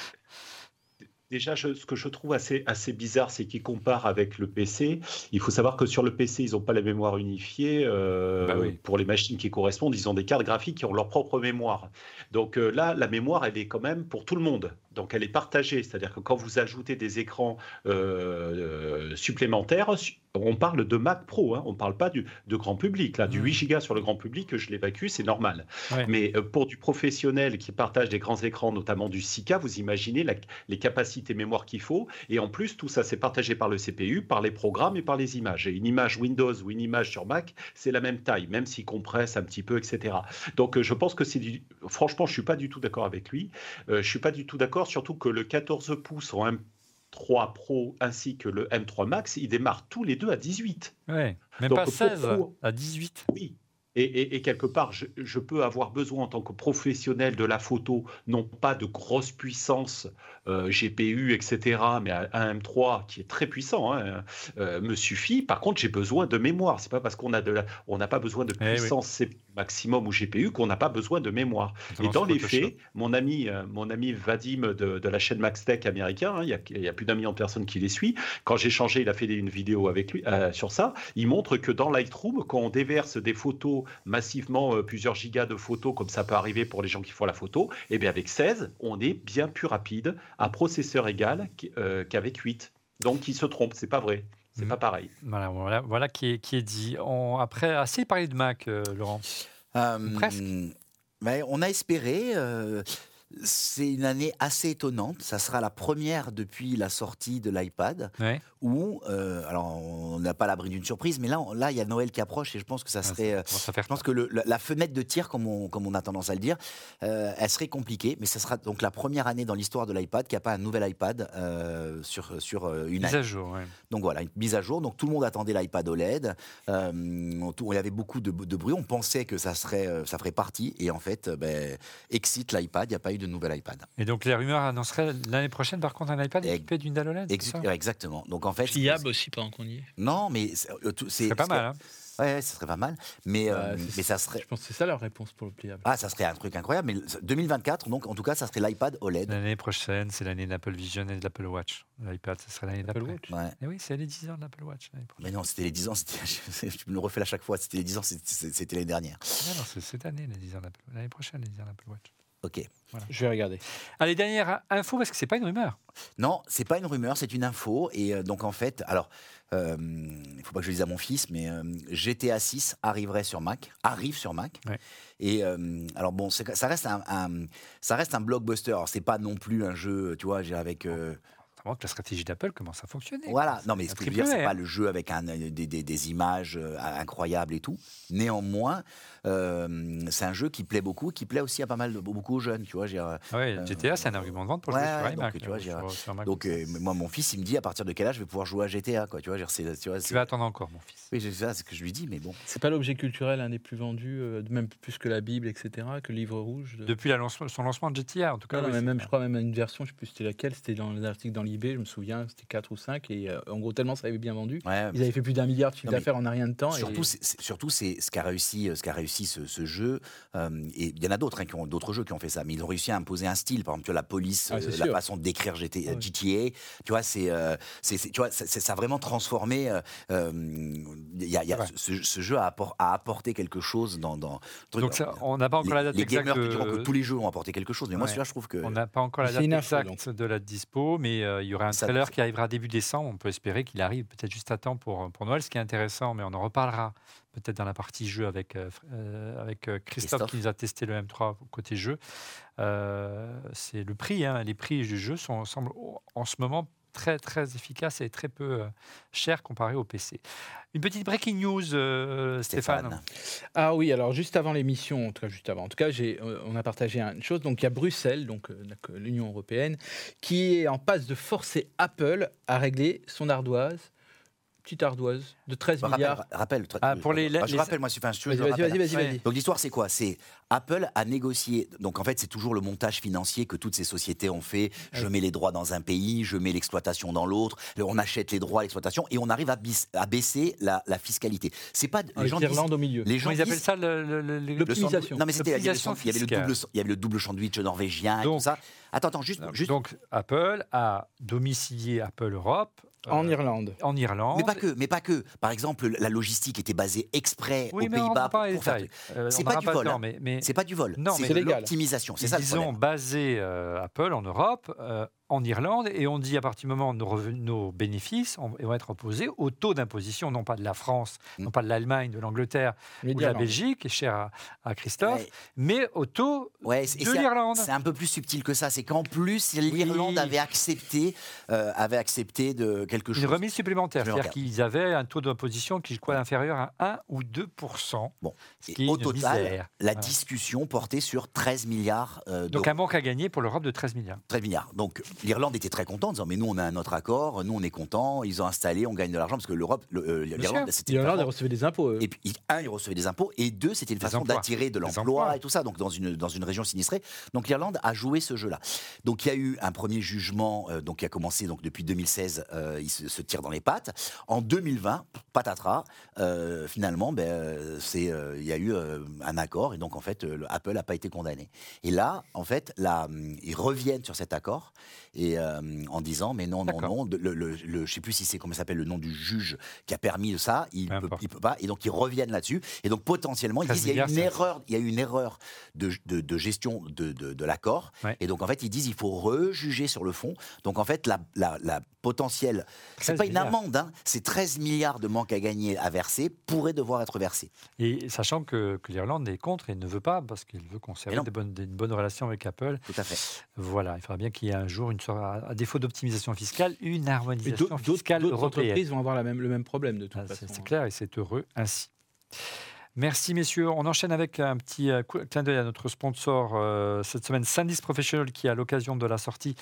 Déjà, ce que je trouve assez, assez bizarre, c'est qu'ils comparent avec le PC. Il faut savoir que sur le PC, ils n'ont pas la mémoire unifiée. Euh, bah pour les machines qui correspondent, ils ont des cartes graphiques qui ont leur propre mémoire. Donc euh, là, la mémoire, elle est quand même pour tout le monde. Donc elle est partagée. C'est-à-dire que quand vous ajoutez des écrans euh, supplémentaires, on parle de Mac Pro, hein, on ne parle pas du, de grand public. Là, du 8 Go sur le grand public, je l'évacue, c'est normal. Mais pour du professionnel qui partage des grands écrans, notamment du 6K, vous imaginez les capacités mémoire qu'il faut. Et en plus, tout ça, c'est partagé par le CPU, par les programmes et par les images. Et une image Windows ou une image sur Mac, c'est la même taille, même s'il compresse un petit peu, etc. Donc, euh, je pense que c'est du. Franchement, je suis pas du tout d'accord avec lui. Euh, je suis pas du tout d'accord, surtout que le 14 pouces en M3 Pro ainsi que le M3 Max, ils démarrent tous les deux à 18. Ouais, même pas 16, à 18. Oui, et, quelque part, je, peux avoir besoin en tant que professionnel de la photo, non pas de grosse puissance GPU, etc., mais un M3 qui est très puissant hein, euh, me suffit. Par contre, j'ai besoin de mémoire. C'est pas parce qu'on a de on n'a pas besoin de eh puissance maximum ou GPU qu'on n'a pas besoin de mémoire. Et dans les faits, mon ami, euh, mon ami Vadim de, la chaîne MaxTech américain, hein, il, y a, plus d'un million de personnes qui les suivent. Quand j'ai changé, il a fait une vidéo avec lui sur ça. Il montre que dans Lightroom, quand on déverse des photos massivement euh, plusieurs gigas de photos, comme ça peut arriver pour les gens qui font la photo, et eh bien avec 16, on est bien plus rapide à processeur égal euh, qu'avec 8. Donc il se trompe, c'est pas vrai. C'est pas pareil. Voilà, voilà, voilà qui, est, qui est dit. On, après, assez parlé de Mac, euh, Laurent. Presque. Mais on a espéré. C'est une année assez étonnante. Ça sera la première depuis la sortie de l'iPad où, euh, alors on n'a pas l'abri d'une surprise, mais là, là, il y a Noël qui approche et je pense que ça ah, serait, euh, je pense que la, fenêtre de tir, comme on, comme on a tendance à le dire, euh, elle serait compliquée, mais ça sera donc la première année dans l'histoire de l'iPad qui a pas un nouvel iPad sur sur une mise à jour. Donc voilà, une mise à jour. Donc tout le monde attendait l'iPad OLED. il y avait beaucoup de, bruit. On pensait que ça serait, ça ferait partie, et en fait, ben, excite l'iPad. Il n'y a pas eu de nouvel iPad. Et donc les rumeurs annonceraient l'année prochaine, par contre, un iPad équipé d'une dalle OLED. exactement. Donc en fait, fiable aussi pendant qu'on y est. Non, mais euh, c'est pas mal. Hein. Ouais, ça serait pas mal. Mais, euh, mais ça serait. Je pense que c'est ça leur réponse pour le pliable. Ah, ça serait un truc incroyable. Mais 2024, donc en tout cas, ça serait l'iPad OLED. L'année prochaine, c'est l'année d'Apple Vision et de l'Apple Watch. L'iPad, ce serait l'année d'Apple Watch. Ouais. Et oui, c'est les 10 ans de l'Apple Watch. Mais non, c'était les 10 ans. tu me le refais à chaque fois. C'était les 10 ans, c'était l'année dernière. Non, non, c'est cette année, les 10 ans d'Apple. L'année prochaine, les 10 ans d'Apple Watch. Ok. Voilà. Je vais regarder. Allez, dernière info, parce que c'est pas une rumeur. Non, c'est pas une rumeur, c'est une info. Et euh, donc, en fait, alors, euh, il ne faut pas que je le dise à mon fils, mais euh, GTA 6 arriverait sur Mac, arrive sur Mac. Et alors, bon, ça reste un, ça reste un blockbuster. Alors, c'est pas non plus un jeu, tu vois, avec. notamment que la stratégie d'Apple commence à fonctionner. Voilà, non mais ce que je veux dire, c'est pas le jeu avec un, des, des- des images euh, incroyables et tout. Néanmoins, euh, c'est un jeu qui plaît beaucoup, qui plaît aussi à pas mal de beaucoup aux jeunes, tu vois. euh, Ah ouais, GTA, c'est un argument de vente pour ouais, jouer sur ouais, iMac. donc, tu vois, euh, j'ai- sur- sur Mac donc OS. euh, moi, mon fils, il me dit à partir de quel âge je vais pouvoir jouer à GTA, quoi. Tu vois, tu vois, tu c'est- vas attendre encore, mon fils. oui, c'est ça, c'est ce que je lui dis, mais bon. C'est pas l'objet culturel un des plus vendus, euh, même plus que la Bible, etc., que le livre rouge. de- Depuis la son lancement de GTA, en tout cas. Non, non, oui, mais c'est même, je crois même à une version, je sais plus c'était laquelle, c'était dans les articles dans l'IB, je me souviens, c'était 4 ou 5, et euh, en gros, tellement ça avait bien vendu. Ouais, Ils avaient fait plus d'un milliard de chiffre d'affaires en un rien de temps. Et... surtout, c'est ce qu'a réussi, ce qu'a réussi ce, ce jeu. euh, et il y en a d'autres, hein, qui ont d'autres jeux qui ont fait ça, mais ils ont réussi à imposer un style. Par exemple, tu vois, la police, Ah, euh, la façon de décrire. GTA. Tu vois, c'est, euh, c'est, c'est- tu vois, ça a vraiment transformé. euh, euh, il y a- y a- Ouais. ce, ce jeu a, appor- a apporté quelque chose dans. dans truc. Donc, ça, on n'a pas encore les, la date les exacte. gamers qui diront que de- tous les jeux ont apporté quelque chose, mais moi, Ouais. celui-là, je trouve que. On n'a pas encore la date exacte de la dispo, mais euh, il y aura un Ça- trailer qui arrivera début décembre. On peut espérer qu'il arrive peut-être juste à temps pour, pour Noël, ce qui est intéressant, mais on en reparlera peut-être dans la partie jeu avec, euh, euh, avec euh, Christophe, Christophe. qui nous a testé le M3 côté jeu. Euh, c'est le prix, hein, les prix du jeu sont, semblent en ce moment très très efficaces et très peu euh, chers comparé au PC. Une petite breaking news, euh, Stéphane. Stéphane. Ah oui, alors juste avant l'émission, en tout cas juste avant, en tout cas, j'ai, euh, on a partagé une chose. Donc il y a Bruxelles, donc l'Union européenne, qui est en passe de forcer Apple à régler son ardoise, petite ardoise de 13 Bah, milliards. rappelle, Ah, pour les- Bah, je les- rappelle, moi, si- enfin, Vas-y, je vas-y, rappelle. vas-y, vas-y, Ouais. vas-y. Donc l'histoire c'est quoi? C'est Apple a négocié. Donc en fait c'est toujours le montage financier que toutes ces sociétés ont fait. Je mets les droits dans un pays, je mets l'exploitation dans l'autre. On achète les droits à l'exploitation et on arrive à, bis- à baisser la, la fiscalité. C'est pas les Avec gens disent- au milieu. les gens ils appellent ça le, le- le- le- le L'optimisation. Non mais c'était il y il y avait le double il y avait le double sandwich norvégien et Donc- tout ça. Attends attends juste juste Donc Apple a domicilié Apple Europe En euh, Irlande. en Irlande. mais pas que, mais pas que. Par exemple, la logistique était basée exprès Oui, aux Pays-Bas pas les pour faire. Euh, C'est pas n'aura du le vol, hein. mais C'est pas du vol, Non, mais c'est c'est de l'optimisation. C'est ils ça le ont basé euh, Apple en Europe, euh, en Irlande, et on dit à partir du moment où nos, revenus- nos bénéfices on- vont être opposés au taux d'imposition, non pas de la France, Mm. non pas de l'Allemagne, de l'Angleterre ou de la. Belgique, cher à, à Christophe, Ouais. mais au taux Ouais, de l'Irlande. C'est un peu plus subtil que ça. C'est qu'en plus, l'Irlande Oui. avait accepté, euh, avait accepté de quelque chose. Une remise supplémentaire, c'est-à-dire qu'ils avaient un taux d'imposition qui est quoi, inférieur à 1 ou 2 Bon. ce qui est au total, misère. la discussion portait sur 13 milliards euh, Donc un manque à gagner pour l'Europe de 13 milliards. 13 milliards. Donc l'Irlande était très contente en disant mais nous on a notre accord, nous on est content, ils ont installé, on gagne de l'argent parce que l'Europe, le- euh, l'Irlande sûr. c'était L'Irlande, elle vraiment- recevait des impôts. eux. Et puis, un, ils recevaient des impôts, et deux, c'était une Des façon d'attirer de l'emploi et tout ça, donc dans une, dans une région sinistrée. Donc l'Irlande a joué ce jeu-là. Donc il y a eu un premier jugement, euh, donc qui a commencé donc depuis 2016, euh, il se, se tire dans les pattes. En 2020, patatras, euh, finalement, ben, c'est, euh, il y a eu euh, un accord, et donc en fait, euh, le Apple n'a pas été condamné. Et là, en fait, là, ils reviennent sur cet accord et euh, en disant mais non, non, non, le, le, le- je sais plus si c'est comment ça s'appelle le nom du juge qui a permis ça, il Peu peut, il peut pas, et donc ils reviennent là-dessus. Et donc potentiellement, ils 13 disent il y a une erreur, il y a eu une erreur de, de, de gestion de, de, de l'accord. Ouais. Et donc en fait, ils disent il faut rejuger sur le fond. Donc en fait, la, la, la potentielle, c'est 13 pas une amende, hein, c'est 13 milliards de manque à gagner à verser pourraient devoir être versés. Et sachant que, que l'Irlande est contre et ne veut pas, parce qu'il veut conserver des bonnes, des- une bonne relation avec Apple. Tout à fait. Voilà, il faudra bien qu'il y ait un jour, une, sorte- à défaut d'optimisation fiscale, une harmonisation fiscale d'autres entreprises vont avoir la même, le même problème de toute Ah, façon. c'est c'est clair et c'est heureux ainsi. Merci messieurs. On enchaîne avec un petit euh, clin d'œil à notre sponsor euh, cette semaine, Sandisk Professional, qui à l'occasion de la sortie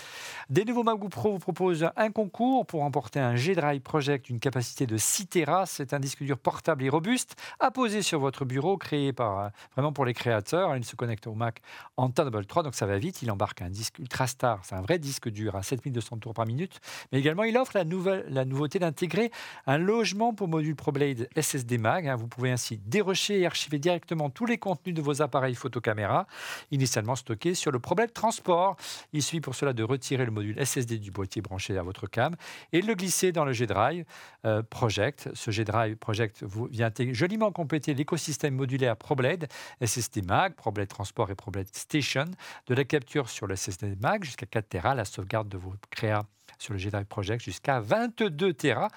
des nouveaux MacBook Pro vous propose un concours pour remporter un G-Drive Project d'une capacité de 6 Tera. C'est un disque dur portable et robuste à poser sur votre bureau, créé par euh, vraiment pour les créateurs. Il se connecte au Mac en Thunderbolt 3, donc ça va vite. Il embarque un disque Ultrastar, c'est un vrai disque dur à 7200 tours par minute. Mais également, il offre la, nouvelle, la nouveauté d'intégrer un logement pour module ProBlade SSD Mag. hein. Vous pouvez ainsi dérocher et archiver directement tous les contenus de vos appareils photocaméra, initialement stockés sur le ProBlade Transport. Il suffit pour cela de retirer le module SSD du boîtier branché à votre cam et de le glisser dans le G-Drive euh, Project. Ce G-Drive Project vient joliment compléter l'écosystème modulaire ProBlade, SSD Mag, ProBlade Transport et ProBlade Station, de la capture sur le SSD Mag jusqu'à 4 Tera, la sauvegarde de vos créas sur le G-Drive Project jusqu'à 22 Tera.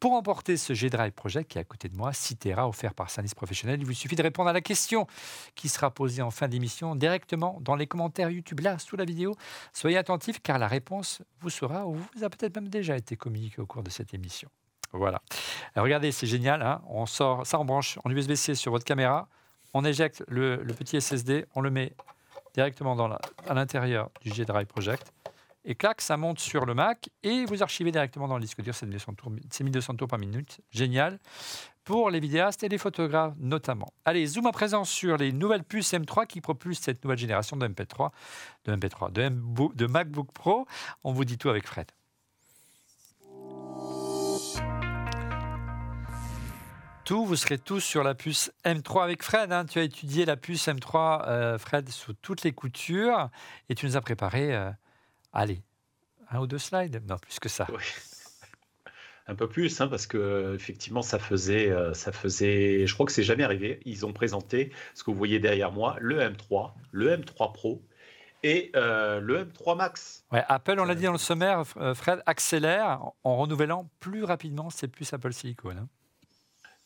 Pour emporter ce G-Drive Project qui est à côté de moi, 6 Tera offert par Sanis Professionnel, il vous suffit de répondre à la question qui sera posée en fin d'émission directement dans les commentaires YouTube là sous la vidéo. Soyez attentifs car la réponse vous sera ou vous a peut-être même déjà été communiquée au cours de cette émission. Voilà. regardez, c'est génial. Hein. on sort ça en branche en USB-C sur votre caméra. On éjecte le, petit SSD, on le met directement à l'intérieur du G-Drive Project. Et clac, ça monte sur le Mac et vous archivez directement dans le disque dur. C'est 1200 tours, 1200 tours par minute. Génial. Pour les vidéastes et les photographes notamment. Allez, zoom à présent sur les nouvelles puces M3 qui propulsent cette nouvelle génération de MP3, de MP3, de, MacBook Pro. On vous dit tout avec Fred. Vous serez tous sur la puce M3 avec Fred. Hein. Tu as étudié la puce M3, euh, Fred, sous toutes les coutures. Et tu nous as préparé, euh, allez, un ou deux slides Non, plus que ça. Un peu plus, hein, parce que effectivement, ça faisait, euh, ça faisait, je crois que c'est jamais arrivé. Ils ont présenté ce que vous voyez derrière moi, le M3, le M3 Pro et le M3 Max. Ouais, Apple, on l'a dit dans le sommaire, Fred accélère en renouvelant plus rapidement ses puces Apple Silicon. Hein.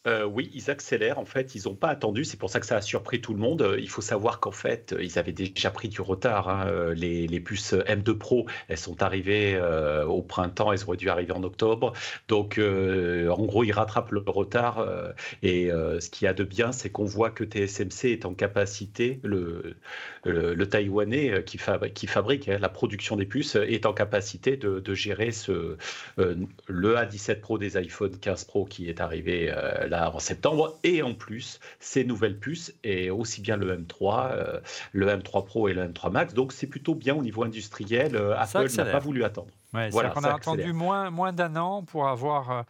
Euh, oui, ils accélèrent. En fait, ils n'ont pas attendu. C'est pour ça que ça a surpris tout le monde. Euh, il faut savoir qu'en fait, ils avaient déjà pris du retard. Hein. Euh, les, puces M2 Pro, elles sont arrivées au printemps. Elles auraient dû arriver en octobre. Donc, en gros, ils rattrapent le retard. et ce qu'il y a de bien, c'est qu'on voit que TSMC est en capacité, le, Taïwanais qui, qui fabrique hein, la production des puces, est en capacité de, gérer ce, le A17 Pro des iPhone 15 Pro qui est arrivé en septembre. Et en plus, ces nouvelles puces, et aussi bien le M3, euh, le M3 Pro et le M3 Max. Donc c'est plutôt bien au niveau industriel. Euh, Apple n'a pas voulu attendre. voilà, on a attendu moins, moins d'un an pour avoir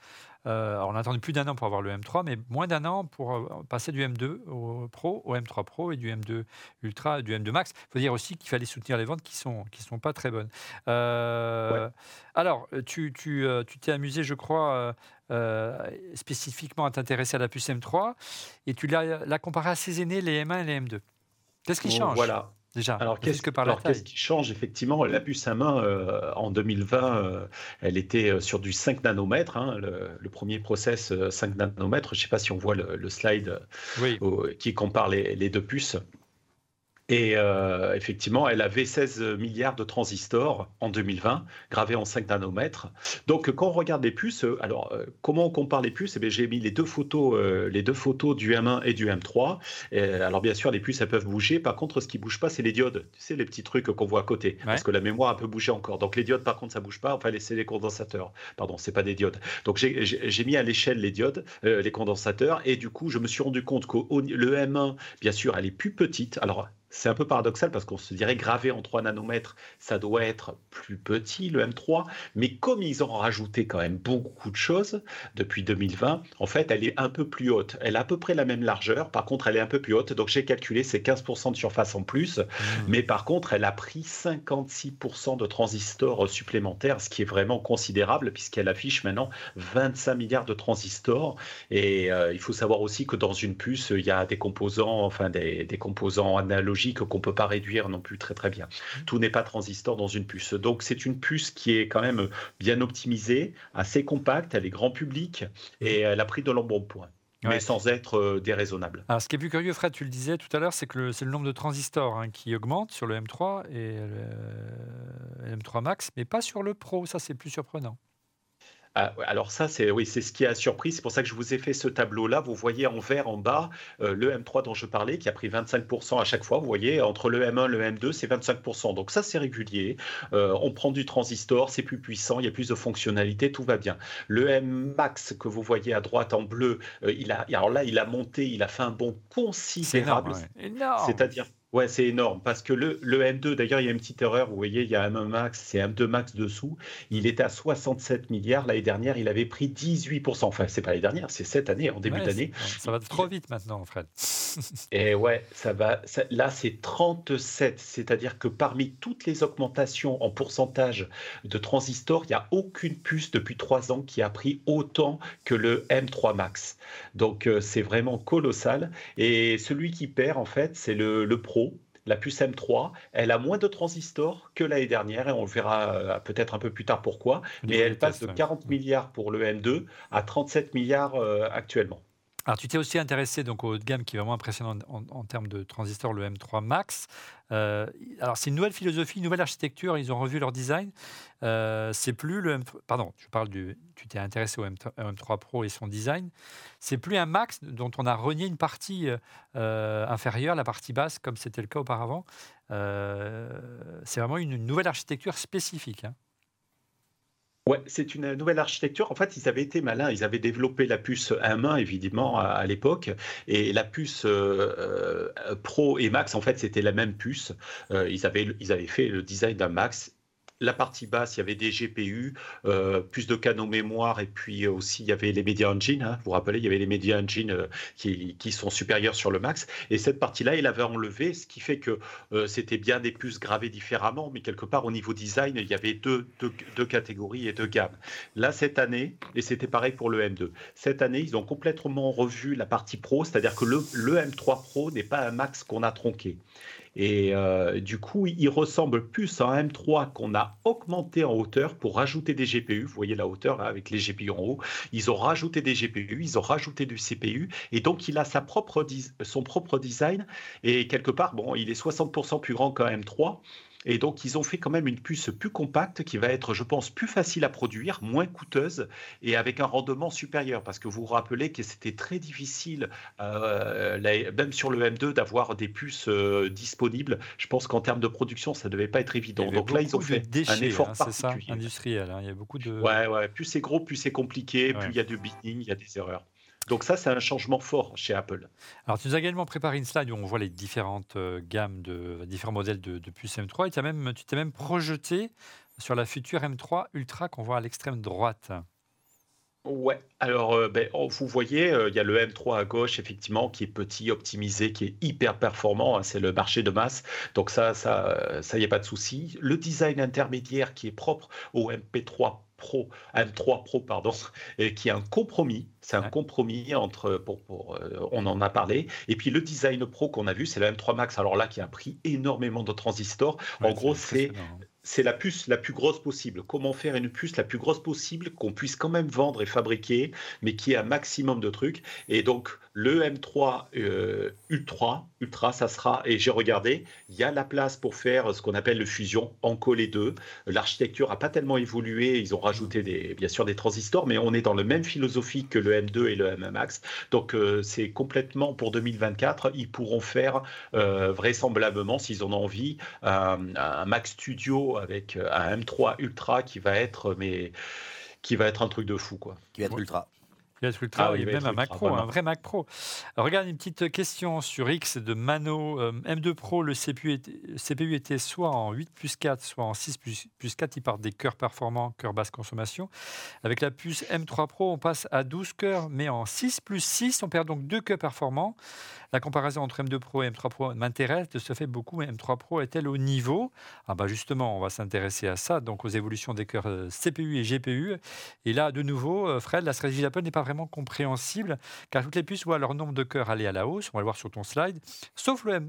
euh, on a attendu plus d'un an pour avoir le M3, mais moins d'un an pour euh, passer du M2 au Pro, au M3 Pro et du M2 Ultra et du M2 Max. Il faut dire aussi qu'il fallait soutenir les ventes qui ne sont, qui sont pas très bonnes. Euh, alors, tu t'es amusé, je crois, spécifiquement à t'intéresser à la puce M3 et tu l'as comparé à ses aînés, les M1 et les M2. Qu'est-ce qui change? Voilà. Déjà, alors qu'est-ce, que par qu'est-ce qui change effectivement? La puce à main euh, en 2020, euh, elle était euh, sur du 5 nanomètres, hein, le, premier process 5 nanomètres. Je ne sais pas si on voit le, slide qui compare les, deux puces. Et euh, effectivement, elle avait 16 milliards de transistors en 2020, gravés en 5 nanomètres. Donc, quand on regarde les puces, euh, alors euh, comment on compare les puces? Eh J'ai mis les deux, photos, les deux photos du M1 et du M3. alors, bien sûr, les puces, elles peuvent bouger. Par contre, ce qui ne bouge pas, c'est les diodes. Tu sais, les petits trucs qu'on voit à côté. Parce que la mémoire, peut bouger encore. Donc, les diodes, par contre, ça ne bouge pas. Enfin, c'est les condensateurs. Pardon, ce pas des diodes. Donc, j'ai mis à l'échelle les diodes, les condensateurs. Et du coup, je me suis rendu compte que le M1, bien sûr, elle est plus petite. Alors, c'est un peu paradoxal parce qu'on se dirait gravé en 3 nanomètres, ça doit être plus petit, le M3. Mais comme ils ont rajouté quand même beaucoup de choses depuis 2020, en fait, elle est un peu plus haute. Elle a à peu près la même largeur. Par contre, elle est un peu plus haute. Donc, j'ai calculé, c'est 15% de surface en plus. Mmh. Mais par contre, elle a pris 56% de transistors supplémentaires, ce qui est vraiment considérable puisqu'elle affiche maintenant 25 milliards de transistors. Et euh, il faut savoir aussi que dans une puce, il y a des composants, enfin des, des composants analogiques qu'on ne peut pas réduire non plus très très bien. Tout n'est pas transistor dans une puce. Donc c'est une puce qui est quand même bien optimisée, assez compacte, elle est grand public et elle a pris de l'embonpoint. mais sans être euh, déraisonnable. Alors, ce qui est plus curieux, Fred, tu le disais tout à l'heure, c'est que c'est le nombre de transistors hein, qui augmente sur le M3 et le M3 Max, mais pas sur le Pro. Ça, c'est plus surprenant. Ah, alors ça, c'est oui, c'est ce qui a surpris. C'est pour ça que je vous ai fait ce tableau-là. Vous voyez en vert en bas euh, le M3 dont je parlais, qui a pris 25% à chaque fois. Vous voyez, entre le M1 et le M2, c'est 25%. Donc ça, c'est régulier. Euh, on prend du transistor, c'est plus puissant, il y a plus de fonctionnalités, tout va bien. Le M Max que vous voyez à droite en bleu, euh, il a, alors là, il a monté, il a fait un bond considérable. C'est-à-dire Ouais, c'est énorme parce que le, le M2, d'ailleurs, il y a une petite erreur. Vous voyez, il y a M1 Max, c'est M2 Max dessous. Il était à 67 milliards. L'année dernière, il avait pris 18%. Enfin, c'est pas l'année dernière, c'est cette année, en début d'année. Ça va trop vite maintenant, Fred. Et ouais, ça va. là, c'est 37. C'est-à-dire que parmi toutes les augmentations en pourcentage de transistors, il n'y a aucune puce depuis trois ans qui a pris autant que le M3 Max. Donc, euh, c'est vraiment colossal. Et celui qui perd, en fait, c'est le, le Pro la puce M3, elle a moins de transistors que l'année dernière et on le verra euh, peut-être un peu plus tard pourquoi. Mais elle passe de 40 milliards pour le M2 à 37 milliards euh, actuellement. Alors, tu t'es aussi intéressé donc, au haut de gamme qui est vraiment impressionnant en, termes de transistors, le M3 Max. Euh, alors, c'est une nouvelle philosophie, une nouvelle architecture. Ils ont revu leur design. Euh, c'est plus le M3, pardon, tu parles du, tu t'es intéressé au M3, Pro et son design. C'est plus un Max dont on a renié une partie euh, inférieure, la partie basse, comme c'était le cas auparavant. c'est vraiment une, nouvelle architecture spécifique. Hein. Ouais, c'est une nouvelle architecture. En fait, ils avaient été malins. Ils avaient développé la puce M1, évidemment, à, l'époque. Et la puce euh, euh, Pro et Max, en fait, c'était la même puce. Euh, ils, avaient, ils avaient fait le design d'un Max la partie basse, il y avait des GPU, euh, plus de canaux mémoire, et puis aussi il y avait les Media Engine. Hein. vous vous rappelez, il y avait les Media Engine euh, qui, sont supérieurs sur le max. Et cette partie-là, il avait enlevé, ce qui fait que euh, c'était bien des puces gravées différemment, mais quelque part au niveau design, il y avait deux, catégories et deux gammes. Là, cette année, et c'était pareil pour le M2, cette année, ils ont complètement revu la partie pro, c'est-à-dire que le M3 Pro n'est pas un max qu'on a tronqué. Et euh, du coup, il ressemble plus à un M3 qu'on a augmenté en hauteur pour rajouter des GPU. Vous voyez la hauteur avec les GPU en haut. Ils ont rajouté des GPU, ils ont rajouté du CPU. Et donc, il a sa propre, son propre design. Et quelque part, bon, il est 60% plus grand qu'un M3. Et donc, ils ont fait quand même une puce plus compacte qui va être, je pense, plus facile à produire, moins coûteuse et avec un rendement supérieur. Parce que vous vous rappelez que c'était très difficile, euh, même sur le M2, d'avoir des puces euh, disponibles. Je pense qu'en termes de production, ça ne devait pas être évident. Donc là, ils ont fait un effort hein, particulier. Ça, industriel. Hein. Il y a beaucoup de. Ouais, ouais. Plus c'est gros, plus c'est compliqué, plus il y a de binning, il y a des erreurs. Donc ça, c'est un changement fort chez Apple. Alors tu nous as également préparé une slide où on voit les différentes euh, gammes de différents modèles de, de puces M3 et as même, tu t'es même projeté sur la future M3 Ultra qu'on voit à l'extrême droite. Ouais, alors euh, ben, oh, vous voyez, euh, il y a le M3 à gauche, effectivement, qui est petit, optimisé, qui est hyper performant. Hein, c'est le marché de masse. Donc ça, ça, ça y a pas de souci. Le design intermédiaire qui est propre au MP3 Pro, M3 Pro, pardon, qui est un compromis. C'est un compromis entre, pour, euh, on en a parlé. Et puis le design Pro qu'on a vu, c'est le M3 Max. Alors là, qui a pris énormément de transistors. en gros, c'est c'est la puce la plus grosse possible. Comment faire une puce la plus grosse possible qu'on puisse quand même vendre et fabriquer, mais qui ait un maximum de trucs. Et donc, le M3 euh, Ultra, Ultra, ça sera, et j'ai regardé, il y a la place pour faire ce qu'on appelle le fusion, en coller deux. L'architecture n'a pas tellement évolué, ils ont rajouté des, bien sûr des transistors, mais on est dans la même philosophie que le M2 et le M1 Max. Donc, euh, c'est complètement pour 2024, ils pourront faire euh, vraisemblablement, s'ils en ont envie, un Max Studio avec un M3 Ultra qui va être mais qui va être un truc de fou quoi. Qui va être ultra. Être ultra, ah, même un Mac Pro, un vrai Mac Pro. regarde une petite question sur X de Mano. Euh, M2 Pro, le CPU était, CPU était, soit en 8 plus 4, soit en 6 plus, plus 4. Il part des cœurs performants, cœurs basse consommation. Avec la puce M3 Pro, on passe à 12 cœurs, mais en 6 plus 6, on perd donc 2 cœurs performants. La comparaison entre M2 Pro et M3 Pro m'intéresse de ce fait beaucoup. Mais M3 Pro est-elle au niveau Ah bah justement, on va s'intéresser à ça, donc aux évolutions des cœurs euh, CPU et GPU. Et là, de nouveau, euh, Fred, la stratégie d'Apple n'est pas compréhensible, car toutes les puces voient leur nombre de cœurs aller à la hausse. On va le voir sur ton slide, sauf le, M,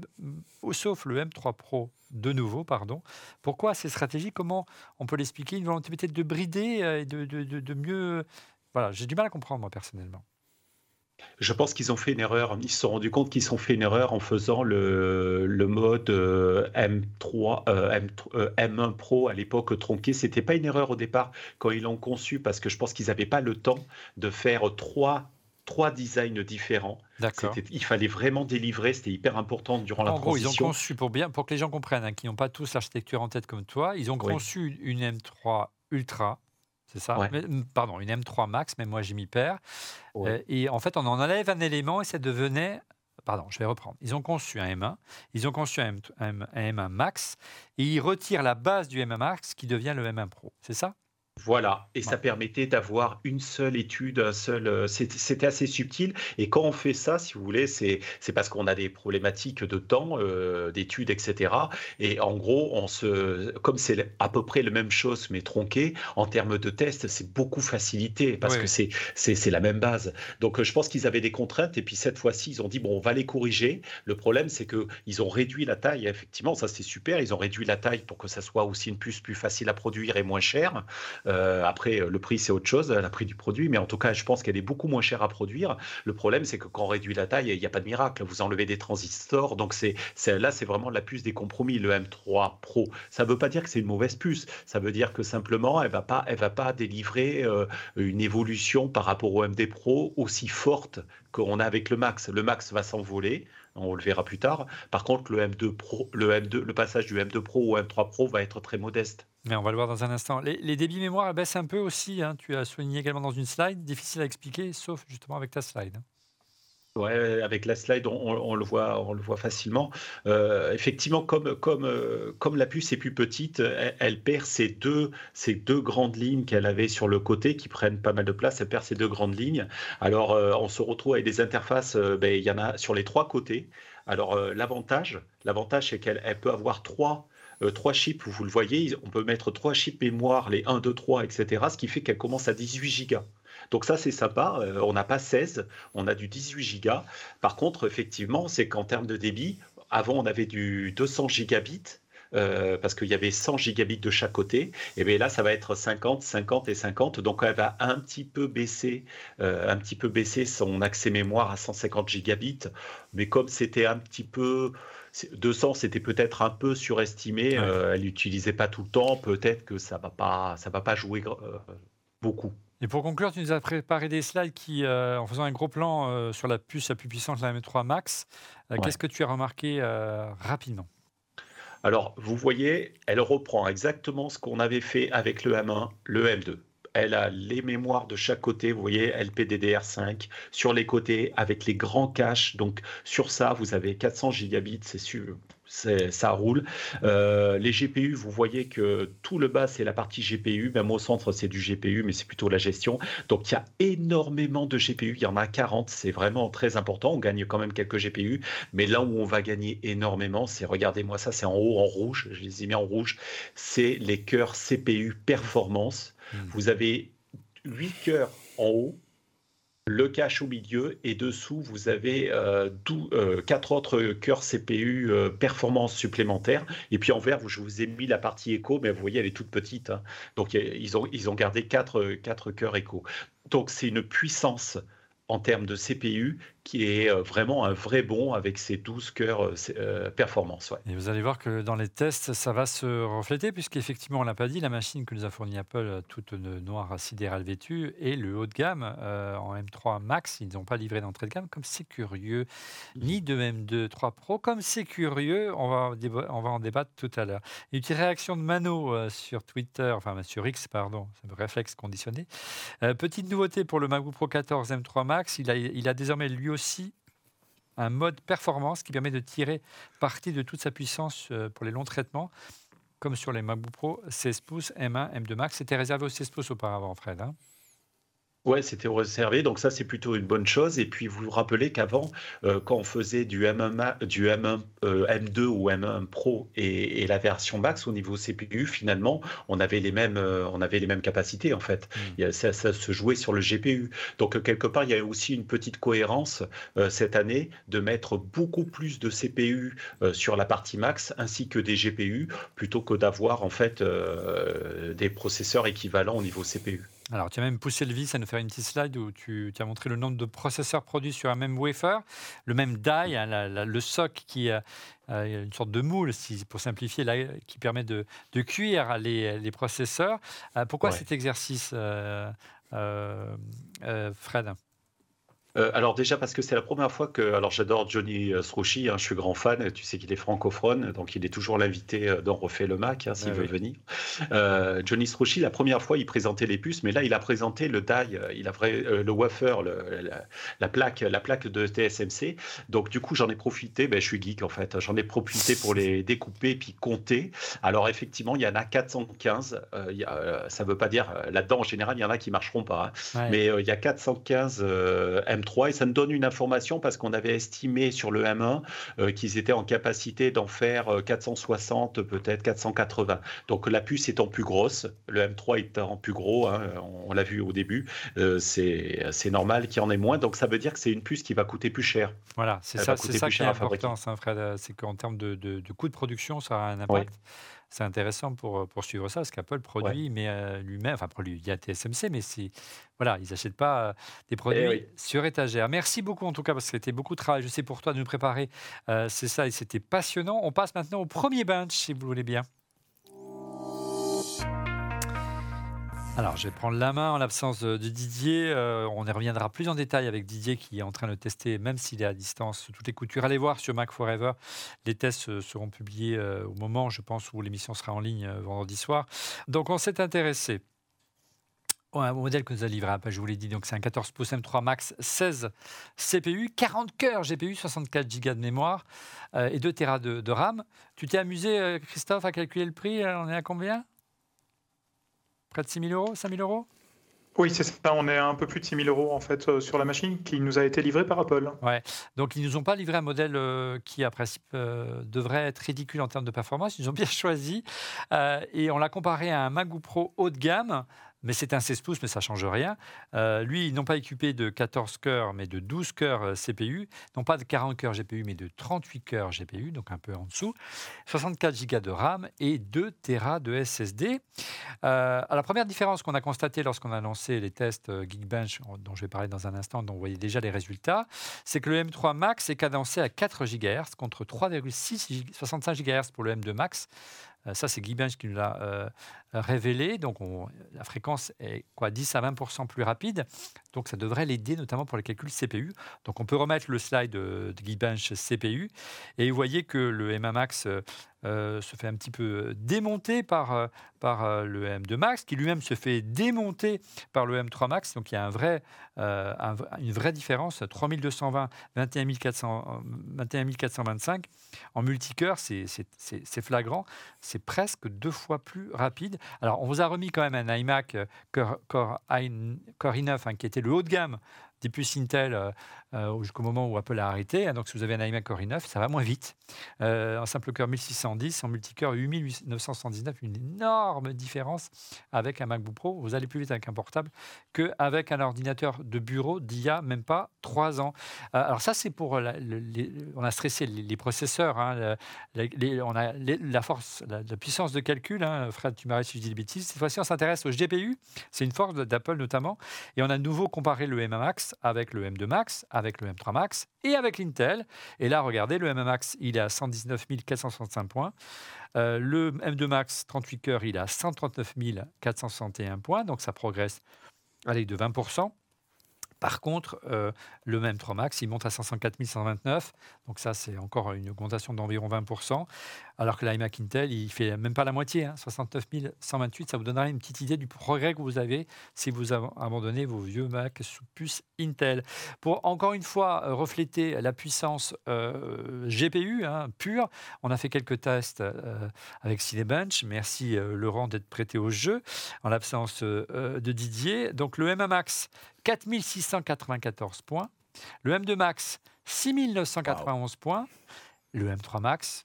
euh, sauf le M3 Pro de nouveau, pardon. Pourquoi ces stratégies? Comment on peut l'expliquer? Une volonté peut-être de brider et de, de, de mieux... Voilà, j'ai du mal à comprendre moi personnellement. Je pense qu'ils ont fait une erreur. Ils se sont rendus compte qu'ils ont fait une erreur en faisant le, le mode euh, M3, euh, M, 1 euh, Pro à l'époque tronqué. C'était pas une erreur au départ quand ils l'ont conçu parce que je pense qu'ils n'avaient pas le temps de faire trois trois designs différents. Il fallait vraiment délivrer, c'était hyper important durant la transition. Gros, ils ont conçu, pour, bien, pour que les gens comprennent, hein, qui n'ont pas tous l'architecture en tête comme toi, ils ont conçu une M3 Ultra c'est ça Pardon, une M3 Max, mais moi j'y m'y perds. Euh, et en fait, on en enlève un élément et ça devenait. Pardon, je vais reprendre. Ils ont conçu un M1, ils ont conçu un, M, 1 Max, et ils retirent la base du M1 Max qui devient le M1 Pro. C'est ça? Voilà, et ça permettait d'avoir une seule étude, un seul. Euh, c'était assez subtil. Et quand on fait ça, si vous voulez, c'est parce qu'on a des problématiques de temps, euh, d'études, etc. Et en gros, on se, comme c'est à peu près la même chose mais tronqué, en termes de tests, c'est beaucoup facilité parce que c'est c'est la même base. Donc je pense qu'ils avaient des contraintes et puis cette fois-ci, ils ont dit bon, on va les corriger. Le problème, c'est que ils ont réduit la taille. Effectivement, ça c'est super. Ils ont réduit la taille pour que ça soit aussi une puce plus facile à produire et moins chère. Euh, après, le prix, c'est autre chose, le prix du produit, mais en tout cas, je pense qu'elle est beaucoup moins chère à produire. Le problème, c'est que quand on réduit la taille, il n'y a pas de miracle. Vous enlevez des transistors, donc c'est là, c'est vraiment la puce des compromis, le M3 Pro. Ça ne veut pas dire que c'est une mauvaise puce. Ça veut dire que simplement, elle va pas, va pas délivrer euh, une évolution par rapport au MD Pro aussi forte qu'on a avec le Max. Le Max va s'envoler on le verra plus tard. Par contre, le M2 Pro, le M2, le passage du M2 Pro au M3 Pro va être très modeste. Mais on va le voir dans un instant. Les, débits mémoire baissent un peu aussi. Hein. Tu as souligné également dans une slide. Difficile à expliquer, sauf justement avec ta slide. Ouais, avec la slide, on, le voit, on le voit facilement. Euh, effectivement, comme, comme, euh, comme la puce est plus petite, elle, perd ces deux, ces deux grandes lignes qu'elle avait sur le côté qui prennent pas mal de place. Elle perd ces deux grandes lignes. Alors, euh, on se retrouve avec des interfaces. Ben, il y en a sur les trois côtés. Alors, l'avantage, l'avantage, c'est qu'elle peut avoir trois trois chips, vous le voyez, on peut mettre trois chips mémoire, les 1, 2, 3, etc., ce qui fait qu'elle commence à 18 Go. Donc ça, c'est sympa. Euh, on n'a pas 16, on a du 18 gigas. Par contre, effectivement, c'est qu'en termes de débit, avant, on avait du 200 gigabits. Euh, parce qu'il y avait 100 gigabits de chaque côté. Et bien là, ça va être 50, 50 et 50. Donc elle va un petit peu baisser, euh, un petit peu baisser son accès mémoire à 150 gigabits. Mais comme c'était un petit peu 200, c'était peut-être un peu surestimé. elle n'utilisait pas tout le temps. Peut-être que ça va pas, ça va pas jouer beaucoup. Et pour conclure, tu nous as préparé des slides qui, euh, en faisant un gros plan euh, sur la puce la plus puissante, la M3 Max, euh, qu'est-ce que tu as remarqué rapidement? Alors, vous voyez, elle reprend exactement ce qu'on avait fait avec le M1, le M2. Elle a les mémoires de chaque côté, vous voyez, LPDDR5 sur les côtés avec les grands caches. Donc sur ça, vous avez 400 gigabits, c'est sûr, ça roule. Euh, les GPU, vous voyez que tout le bas, c'est la partie GPU. Même au centre, c'est du GPU, mais c'est plutôt la gestion. Donc, il y a énormément de GPU. Il y en a 40. C'est vraiment très important. On gagne quand même quelques GPU. Mais là où on va gagner énormément, c'est, regardez-moi ça, c'est en haut, en rouge. Je les ai mis en rouge. C'est les cœurs CPU performance. Mmh. Vous avez 8 cœurs en haut le cache au milieu et dessous vous avez euh, euh, quatre autres cœurs CPU euh, performance supplémentaires et puis en vert je vous ai mis la partie écho mais vous voyez elle est toute petite hein. donc ils ont, ils ont gardé quatre, quatre cœurs écho donc c'est une puissance en termes de CPU qui est euh, vraiment un vrai bon avec ses 12 cœurs euh, euh, performance. Et vous allez voir que dans les tests, ça va se refléter, puisqu'effectivement, on ne l'a pas dit, la machine que nous a fournie Apple, toute noire sidérale vêtue, et le haut de gamme en M3 Max, ils n'ont pas livré d'entrée de gamme, comme c'est curieux, ni de M2 3 Pro, comme c'est curieux, on va, on va en débattre tout à l'heure. Une petite réaction de Mano sur Twitter, enfin sur X, pardon, c'est un réflexe conditionné. petite nouveauté pour le MacBook Pro 14 M3 Max, il a, il a désormais lui aussi un mode performance qui permet de tirer parti de toute sa puissance euh, pour les longs traitements, comme sur les MacBook Pro 16 pouces M1, M2 Max. C'était réservé aux 16 pouces auparavant, Fred. Hein Ouais, c'était réservé, donc ça c'est plutôt une bonne chose. Et puis vous vous rappelez qu'avant, euh, quand on faisait du M1, du M1 M2 euh, ou M1 Pro et, la version Max au niveau CPU, finalement, on avait les mêmes, euh, on avait les mêmes capacités en fait. Mmh. ça, se jouait sur le GPU. Donc quelque part, il y a aussi une petite cohérence cette année de mettre beaucoup plus de CPU sur la partie Max ainsi que des GPU plutôt que d'avoir en fait des processeurs équivalents au niveau CPU. Alors, tu as même poussé le vice à nous faire une petite slide où tu, as montré le nombre de processeurs produits sur un même wafer, le même die, hein, le SOC qui a une sorte de moule, pour simplifier, qui permet de, cuire les, processeurs. Euh, pourquoi cet exercice, euh, euh, Fred? Euh, alors déjà parce que c'est la première fois que, alors j'adore Johnny Srouchy, hein, je suis grand fan, tu sais qu'il est francophone, donc il est toujours l'invité euh, dans Refait le Mac, hein, s'il ah veut venir. Euh, Johnny Srouchy, la première fois, il présentait les puces, mais là, il a présenté le die, il a le wafer, la, plaque, la plaque de TSMC. Donc du coup, j'en ai profité, ben, je suis geek en fait, j'en ai profité pour les découper puis compter. Alors effectivement, il y en a 415. ça ne veut pas dire là-dedans en général, il y en a qui marcheront pas, hein. mais il y a 415 M 3 et ça nous donne une information parce qu'on avait estimé sur le M1 euh, qu'ils étaient en capacité d'en faire 460, euh, peut-être 480. Donc la puce étant plus grosse, le M3 étant plus gros, hein, on, l'a vu au début, euh, c'est normal qu'il y en ait moins. Donc ça veut dire que c'est une puce qui va coûter plus cher. Voilà, c'est ça, c'est ça qui est important, Fred, c'est qu'en termes de, de, coût de production, ça a un impact c'est intéressant pour, euh, pour suivre ça, parce qu'Apple produit, mais euh, lui-même, enfin, produit, il y a TSMC, mais si, voilà, ils n'achètent pas euh, des produits eh sur étagère. Merci beaucoup, en tout cas, parce que c'était beaucoup de travail, je sais, pour toi, de nous préparer. c'est ça, et c'était passionnant. On passe maintenant au premier bench, si vous voulez bien. Alors, je vais prendre la main en l'absence de Didier. Euh, on y reviendra plus en détail avec Didier qui est en train de tester, même s'il est à distance, toutes les coutures. Allez voir sur Mac Forever. Les tests euh, seront publiés euh, au moment, je pense, où l'émission sera en ligne vendredi soir. Donc, on s'est intéressé au modèle que nous a livré je vous l'ai dit, donc c'est un 14 pouces M3 Max 16 CPU, 40 cœurs GPU, 64 Go de mémoire et 2 Tera de, de RAM. Tu t'es amusé, Christophe, à calculer le prix On est à combien? Près de 6 000 euros 5 000 euros? Oui, c'est ça. On est un peu plus de 6 000 euros en fait euh, sur la machine qui nous a été livrée par Apple. Ouais. Donc ils nous ont pas livré un modèle euh, qui, à principe, euh, devrait être ridicule en termes de performance. Ils nous ont bien choisi et on l'a comparé à un MacBook Pro haut de gamme mais c'est un 16 pouces, mais ça ne change rien. Euh, lui, ils n'ont pas équipé de 14 cœurs, mais de 12 cœurs euh, CPU, non pas de 40 cœurs GPU, mais de 38 cœurs GPU, donc un peu en dessous, 64 Go de RAM et 2 Tera de SSD. Euh, la première différence qu'on a constatée lorsqu'on a lancé les tests Geekbench, dont je vais parler dans un instant, dont vous voyez déjà les résultats, c'est que le M3 Max est cadencé à 4 GHz contre 3,6 65 GHz pour le M2 Max. Ça, c'est Guy Bench qui nous l'a révélé. Donc, la fréquence est quoi 10 à 20% plus rapide. Donc, ça devrait l'aider notamment pour les calculs CPU. Donc, on peut remettre le slide de, Geekbench CPU. Et vous voyez que le MA Max euh, euh, se fait un petit peu démonter par, euh, par le M2 Max, qui lui-même se fait démonter par le M3 Max. Donc, il y a une vraie différence. 3220, 21 425. En multicœur, c'est flagrant. C'est presque deux fois plus rapide. Alors, on vous a remis quand même un iMac euh, Core, i9 hein, qui était le haut de gamme des Intel euh, euh, jusqu'au moment où Apple a arrêté. Hein. donc, si vous avez un iMac Core i9, ça va moins vite. Euh, en simple cœur 1610, en multicœur 8979, une énorme différence avec un MacBook Pro. Vous allez plus vite avec un portable qu'avec un ordinateur de bureau d'il y a même pas trois ans. Euh, alors ça, c'est pour on a stressé les, processeurs, hein, on a la force, la, puissance de calcul. Hein. Fred, tu m'arrêtes si je dis des bêtises. Cette fois-ci, on s'intéresse au GPU. C'est une force d'Apple notamment, et on a de nouveau comparé le M1 Max avec le M2 Max avec le M3 Max et avec l'Intel. Et là, regardez, le M1 Max, il est à 119 465 points. Euh, le M2 Max 38 cœurs, il est à 139 461 points. Donc ça progresse allez, de 20%. Par contre, euh, le même 3 Max, il monte à 504 129. Donc ça, c'est encore une augmentation d'environ 20%. Alors que l'iMac Intel, il fait même pas la moitié, 69 hein, 128. Ça vous donnera une petite idée du progrès que vous avez si vous abandonnez vos vieux Mac sous puce Intel. Pour encore une fois euh, refléter la puissance euh, GPU hein, pure, on a fait quelques tests avec Cinebench. Merci Laurent d'être prêté au jeu en l'absence de Didier. Donc le MA Max 4694 points. Le M2 Max, 6991 points. Le M3 Max,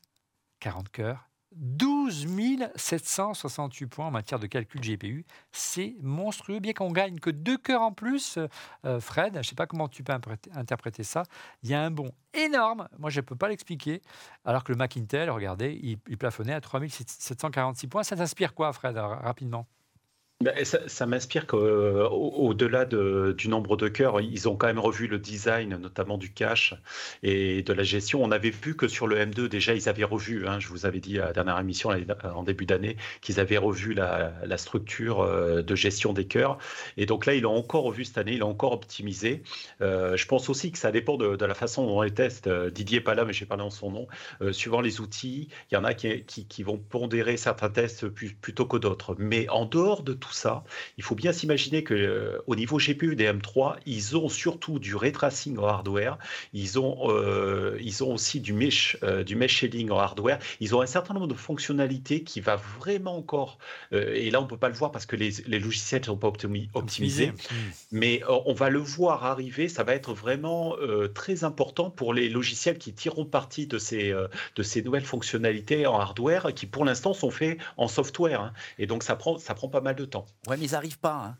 40 cœurs, 12 768 points en matière de calcul GPU. C'est monstrueux, bien qu'on gagne que deux cœurs en plus. Euh, Fred, je ne sais pas comment tu peux interpréter ça. Il y a un bond énorme. Moi, je ne peux pas l'expliquer. Alors que le Mac Intel, regardez, il, il plafonnait à 3746 points. Ça t'inspire quoi, Fred, rapidement? Ben, ça, m'inspire qu'au-delà du nombre de cœurs, ils ont quand même revu le design, notamment du cache et de la gestion. On avait vu que sur le M2, déjà, ils avaient revu, hein, je vous avais dit à la dernière émission en début d'année, qu'ils avaient revu la, structure euh, de gestion des cœurs. Et donc là, ils l'ont encore revu cette année, ils l'ont encore optimisé. Euh, je pense aussi que ça dépend de, la façon dont on les teste. Euh, Didier n'est pas là, mais j'ai parlé en son nom. suivant les outils, il y en a qui, vont pondérer certains tests plutôt que d'autres. Mais en dehors de tout ça, il faut bien s'imaginer que euh, au niveau GPU des M3, ils ont surtout du ray tracing en hardware, ils ont, euh, ils ont aussi du mesh, euh, du mesh shading en hardware, ils ont un certain nombre de fonctionnalités qui va vraiment encore, et là on peut pas le voir parce que les, logiciels ne sont pas optimisés, mais on va le voir arriver, ça va être vraiment très important pour les logiciels qui tireront parti de ces, de ces nouvelles fonctionnalités en hardware qui pour l'instant sont faits en software. Hein. et donc ça prend, ça prend pas mal de temps. Ouais, mais ils n'arrivent pas. Hein.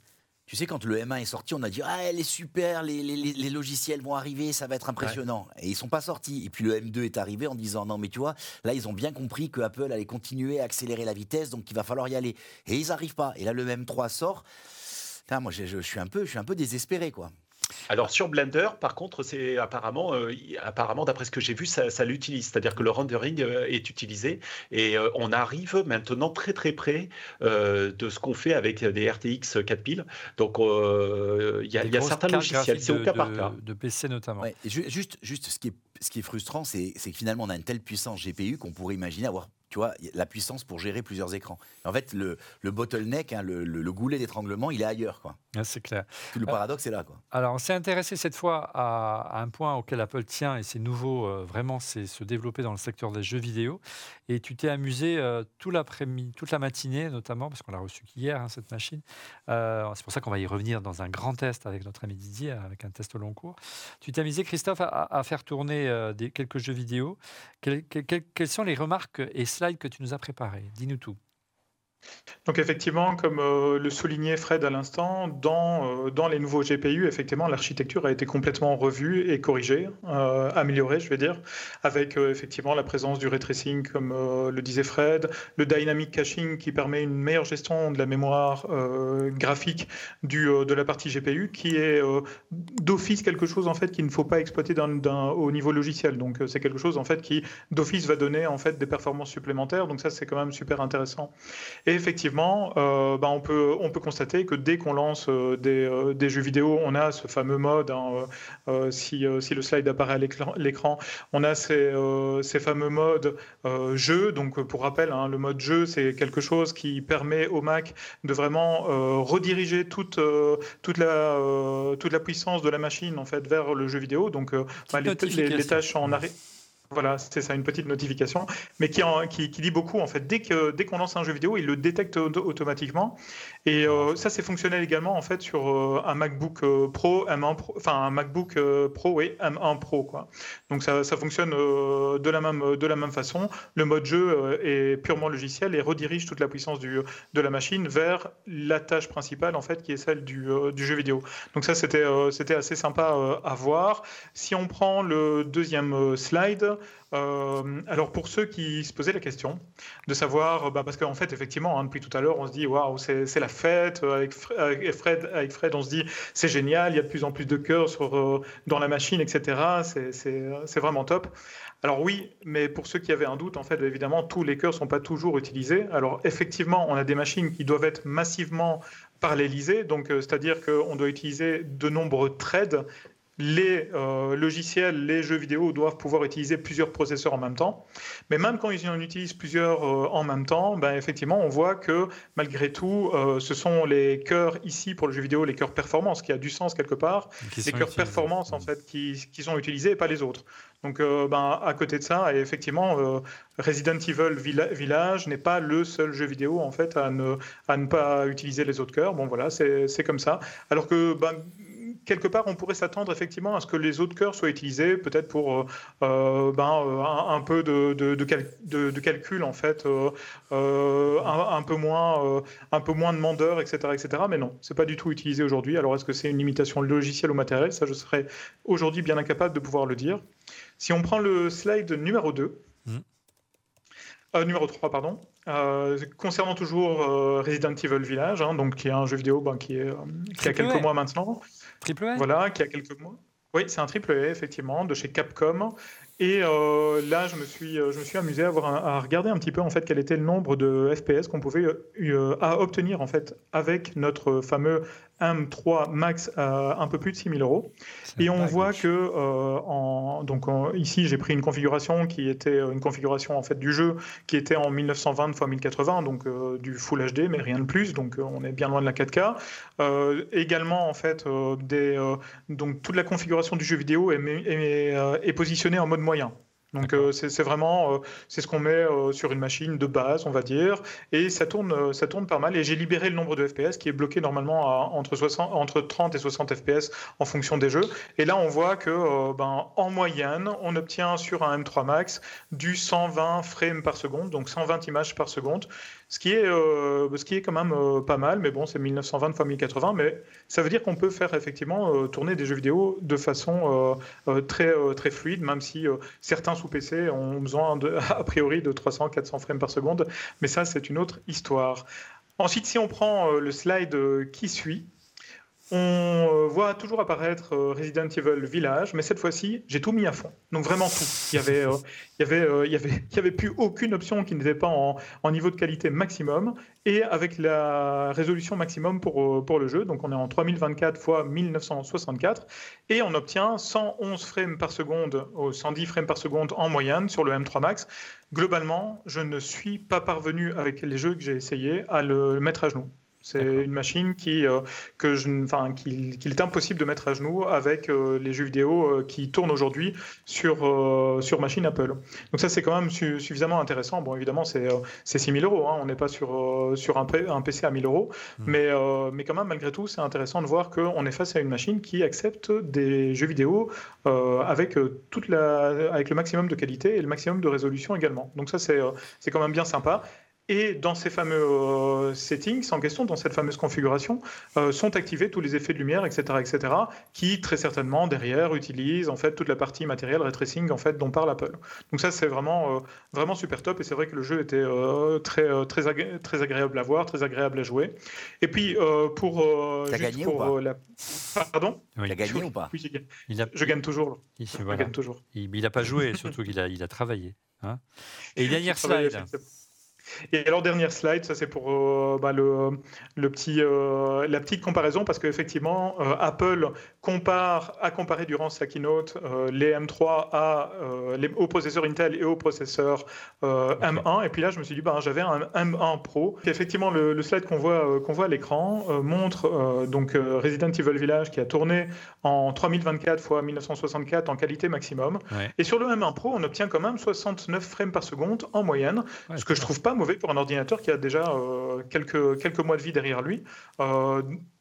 Tu sais, quand le M1 est sorti, on a dit Ah, elle est super, les, les, logiciels vont arriver, ça va être impressionnant. Et ils sont pas sortis. Et puis le M2 est arrivé en disant Non, mais tu vois, là, ils ont bien compris que Apple allait continuer à accélérer la vitesse, donc il va falloir y aller. Et ils n'arrivent pas. Et là, le M3 sort. moi, je, je, suis un peu, je suis un peu désespéré, quoi. Alors sur Blender, par contre, c'est apparemment, euh, apparemment d'après ce que j'ai vu, ça, l'utilise, c'est-à-dire que le rendering euh, est utilisé et euh, on arrive maintenant très très près de ce qu'on fait avec des RTX 4000. Donc il y a, certains logiciels, c'est au cas par cas. De PC notamment. juste, juste ce qui est, ce qui est frustrant, c'est que finalement on a une telle puissance GPU qu'on pourrait imaginer avoir tu vois, la puissance pour gérer plusieurs écrans. En fait, le, le bottleneck, hein, le, goulet d'étranglement, il est ailleurs. Quoi. Ah, c'est clair. Tout le euh, paradoxe est là. Quoi. Alors, on s'est intéressé cette fois à, un point auquel Apple tient, et c'est nouveau, euh, vraiment, c'est se développer dans le secteur des jeux vidéo. Et tu t'es amusé euh, tout l'après-midi, toute la matinée, notamment, parce qu'on l'a reçu qu'hier, hein, cette machine. c'est pour ça qu'on va y revenir dans un grand test avec notre ami Didier, avec un test au long cours. Tu t'es amusé, Christophe, à, faire tourner des, quelques jeux vidéo. quelles sont les remarques et slide que tu nous as préparé. Dis-nous tout. Donc effectivement, comme euh, le soulignait Fred à l'instant, dans, euh, dans les nouveaux GPU, effectivement, l'architecture a été complètement revue et corrigée, euh, améliorée, je vais dire, avec effectivement la présence du ray tracing, comme le disait Fred, le dynamic caching qui permet une meilleure gestion de la mémoire graphique du, de la partie GPU, qui est d'office quelque chose en fait qu'il ne faut pas exploiter au niveau logiciel. Donc c'est quelque chose en fait qui d'office va donner en fait des performances supplémentaires. Donc ça c'est quand même super intéressant. Effectivement, euh, bah, on, peut, on peut constater que dès qu'on lance euh, euh, des, jeux vidéo, on a ce fameux mode, hein, si, si, le slide apparaît à l'écran, on a ces, ces fameux modes jeu. Donc pour rappel, hein, le mode jeu, c'est quelque chose qui permet au Mac de vraiment rediriger toute, toute, la, toute la puissance de la machine en fait, vers le jeu vidéo. Donc bah, les, les, tâches en arrêt. Voilà, c'est ça, une petite notification, mais qui, qui, qui, dit beaucoup en fait. Dès que dès qu'on lance un jeu vidéo, il le détecte automatiquement. Et euh, ça, c'est fonctionnel également en fait sur euh, un MacBook euh, Pro, M1 Pro, enfin un MacBook Pro, oui, M1 Pro quoi. Donc ça, ça fonctionne de la même de la même façon. Le mode jeu est purement logiciel et redirige toute la puissance du, de la machine vers la tâche principale en fait, qui est celle du, du jeu vidéo. Donc ça, c'était c'était assez sympa à voir. Si on prend le deuxième slide. Euh, alors pour ceux qui se posaient la question de savoir, bah, parce qu'en fait effectivement hein, depuis tout à l'heure on se dit waouh c'est la fête avec Fred, avec Fred on se dit c'est génial, il y a de plus en plus de cœurs euh, dans la machine etc. C'est vraiment top. Alors oui, mais pour ceux qui avaient un doute, en fait, évidemment, tous les cœurs ne sont pas toujours utilisés. Alors effectivement, on a des machines qui doivent être massivement parallélisées, donc euh, c'est-à-dire qu'on doit utiliser de nombreux threads les euh, logiciels, les jeux vidéo doivent pouvoir utiliser plusieurs processeurs en même temps. Mais même quand ils en utilisent plusieurs euh, en même temps, ben, effectivement, on voit que malgré tout, euh, ce sont les cœurs ici pour le jeu vidéo, les cœurs performance, qui a du sens quelque part, les cœurs performance en fait qui, qui, sont utilisés et pas les autres. Donc, ben, à côté de ça, et effectivement, Resident Evil Village n'est pas le seul jeu vidéo en fait à ne, à ne pas utiliser les autres cœurs. Bon, voilà, c'est comme ça. Alors que ben, quelque part, on pourrait s'attendre effectivement à ce que les autres cœurs soient utilisés, peut-être pour euh, euh, ben, euh, un, peu de, de, calcul, en fait, un, peu moins, un peu moins demandeur, etc., etc. Mais non, c'est pas du tout utilisé aujourd'hui. Alors, est-ce que c'est une limitation logicielle ou matérielle Ça, je serais aujourd'hui bien incapable de pouvoir le dire. Si on prend le slide numéro 2, numéro 3, pardon. concernant toujours Resident Evil Village, hein, donc qui est un jeu vidéo ben, qui, est, qui a quelques mois maintenant. Voilà, qui a quelques mois. Oui, c'est un triple A, effectivement, de chez Capcom. Et euh, là, je me, suis, euh, je me suis amusé à, voir à, regarder un petit peu en fait quel était le nombre de FPS qu'on pouvait euh, à obtenir en fait avec notre fameux M3 Max à un peu plus de 6000 euros. Et on voit que euh, en, donc ici j'ai pris une configuration qui était une configuration en fait du jeu qui était en 1920 x 1080 donc du Full HD mais rien de plus donc on est bien loin de la 4K. également en fait des donc toute la configuration du jeu vidéo est, est, est positionnée en mode moyen. Donc euh, c'est vraiment euh, c'est ce qu'on met euh, sur une machine de base, on va dire, et ça tourne ça tourne pas mal. Et j'ai libéré le nombre de FPS qui est bloqué normalement à entre 60 entre 30 et 60 FPS en fonction des jeux. Et là on voit que ben en moyenne on obtient sur un M3 Max du 120 frames par seconde, donc 120 images par seconde, ce qui est, euh, ce qui est quand même euh, pas mal, mais bon, c'est 1920 x 1080, mais ça veut dire qu'on peut faire effectivement euh, tourner des jeux vidéo de façon très, très fluide, même si certains sous PC ont besoin de, a priori de 300-400 frames par seconde, mais ça c'est une autre histoire. Ensuite, si on prend le slide qui suit, on euh, voit toujours apparaître euh, Resident Evil Village, mais cette fois-ci, j'ai tout mis à fond. Donc vraiment tout. Il y avait, euh, il y avait, il y avait, il y avait plus aucune option qui n'était pas en, niveau de qualité maximum et avec la résolution maximum pour, pour le jeu. Donc on est en 3024 x 1964 et on obtient 111 frames par seconde, 110 frames par seconde en moyenne sur le M3 Max. Globalement, je ne suis pas parvenu avec les jeux que j'ai essayé à le mettre à genoux. C'est une machine qui, euh, que je, enfin, qu'il est impossible de mettre à genoux avec euh, les jeux vidéo euh, qui tournent aujourd'hui sur, sur machine Apple. Donc ça, c'est quand même suffisamment intéressant. Bon, évidemment, c'est 6 000 euros. Hein. On n'est pas sur, sur un, un, PC à 1000 euros. Hmm. Mais, mais quand même, malgré tout, c'est intéressant de voir qu'on est face à une machine qui accepte des jeux vidéo avec, toute la, avec le maximum de qualité et le maximum de résolution également. Donc ça, c'est quand même bien sympa. Et dans ces fameux euh, settings en question, dans cette fameuse configuration, euh, sont activés tous les effets de lumière, etc., etc., qui très certainement derrière utilisent en fait toute la partie matérielle ray tracing en fait dont parle Apple. Donc ça c'est vraiment euh, vraiment super top et c'est vrai que le jeu était très très très agréable à voir, très agréable à jouer. Et puis pour T'as gagné ou pas la... pardon, oui. gagné ou pas? Oui, je gagne toujours. je gagne toujours. Il n'a pas joué, surtout qu'il a il a travaillé. Hein et dernière slide. Et alors, dernière slide, ça c'est pour euh, bah, le, le, petit, euh, la petite comparaison, parce qu'effectivement, euh, Apple compare, a comparé durant sa keynote les M3 à, les, aux processeurs Intel et aux processeurs M1. Et puis là, je me suis dit, bah, j'avais un M1 Pro. Et effectivement, le, slide qu'on voit, qu'on voit à l'écran montre donc Resident Evil Village qui a tourné en 3024 x 1964 en qualité maximum. Et sur le M1 Pro, on obtient quand même 69 frames par seconde en moyenne, ce que je trouve pas mauvais pour un ordinateur qui a déjà euh, quelques, quelques mois de vie derrière lui.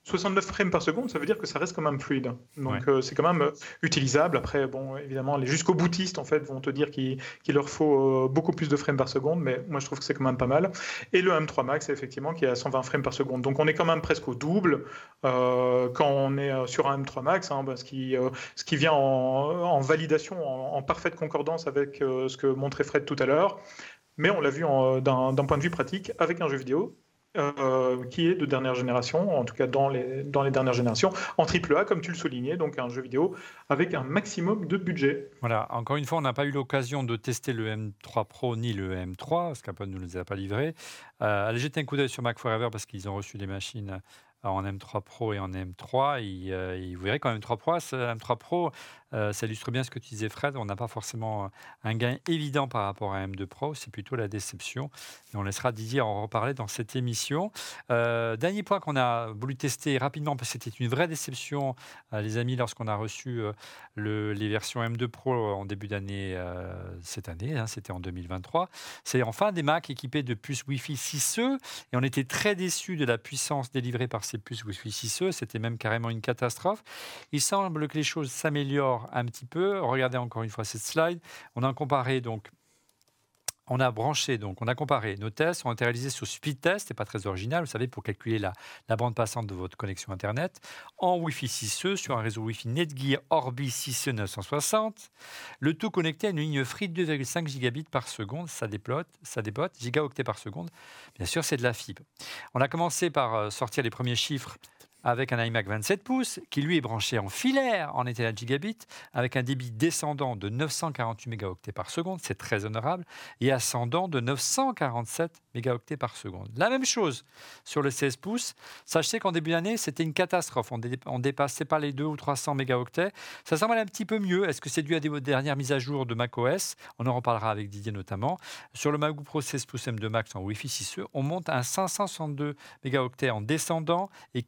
69 euh, frames par seconde, ça veut dire que ça reste quand même fluide. Donc euh, c'est quand même utilisable. Après, bon, évidemment, les jusqu'au boutistes en fait vont te dire qu'il leur faut beaucoup plus de frames par seconde, mais moi je trouve que c'est quand même pas mal. Et le M3 Max, effectivement, qui est à 120 frames par seconde. Donc on est quand même presque au double quand on est sur un M3 Max, hein, ce, qui, ce qui vient en, validation, en, en, parfaite concordance avec ce que montrait Fred tout à l'heure mais on l'a vu d'un point de vue pratique avec un jeu vidéo euh, qui est de dernière génération, en tout cas dans les, dans les dernières générations, en AAA, comme tu le soulignais, donc un jeu vidéo avec un maximum de budget. Voilà, encore une fois, on n'a pas eu l'occasion de tester le M3 Pro ni le M3, parce qu'Apple ne nous les a pas livrés. Euh, allez jeter un coup d'œil sur Mac Forever, parce qu'ils ont reçu des machines en M3 Pro et en M3. Et, euh, vous verrez qu'en M3 Pro, M3 Pro euh, ça illustre bien ce que tu disais, Fred. On n'a pas forcément euh, un gain évident par rapport à M2 Pro, c'est plutôt la déception. On laissera Didier en reparler dans cette émission. Euh, dernier point qu'on a voulu tester rapidement, parce que c'était une vraie déception, les amis, lorsqu'on a reçu les versions M2 Pro en début d'année, cette année, hein, c'était en 2023. C'est enfin des Macs équipés de puces Wi-Fi 6E. Et on était très déçus de la puissance délivrée par ces puces Wi-Fi 6E. C'était même carrément une catastrophe. Il semble que les choses s'améliorent un petit peu. Regardez encore une fois cette slide. On a comparé donc on a branché, donc on a comparé. Nos tests ont été réalisés sur Speed Test, c'est pas très original, vous savez, pour calculer la, bande passante de votre connexion Internet, en Wi-Fi 6E sur un réseau Wi-Fi Netgear Orbi 6E 960. Le tout connecté à une ligne free de 2,5 gigabits par seconde, ça dépote, ça dépote, gigaoctets par seconde. Bien sûr, c'est de la fibre. On a commencé par euh, sortir les premiers chiffres avec un iMac 27 pouces qui lui est branché en filaire en Ethernet gigabit avec un débit descendant de 948 mégaoctets par seconde, c'est très honorable, et ascendant de 947 mégaoctets par seconde. La même chose sur le 16 pouces. Sachez qu'en début d'année, c'était une catastrophe. On ne dépassait pas les 2 ou 300 mégaoctets. Ça semble un petit peu mieux. Est-ce que c'est dû à des dernières mises à jour de macOS? On en reparlera avec Didier notamment. Sur le MacBook Pro 16 pouces M2 Max en Wi-Fi 6E, on monte à 562 mégaoctets en descendant et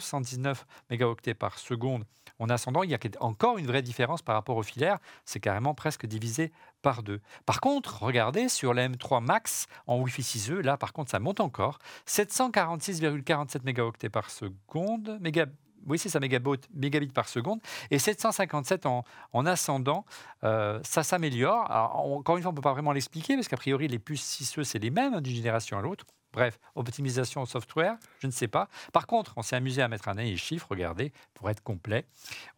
479 mégaoctets par seconde en ascendant. Il y a encore une vraie différence par rapport au filaire. C'est carrément presque divisé par deux. Par contre, regardez sur la M3 Max en Wi-Fi 6E, là par contre ça monte encore. 746,47 mégaoctets par seconde, oui, c'est ça, mégabits par seconde, et 757 en, en ascendant. Euh, ça s'améliore. Encore une fois, on ne peut pas vraiment l'expliquer, parce qu'a priori, les puces 6E, c'est les mêmes d'une génération à l'autre. Bref, optimisation software, je ne sais pas. Par contre, on s'est amusé à mettre un et chiffre, regardez, pour être complet.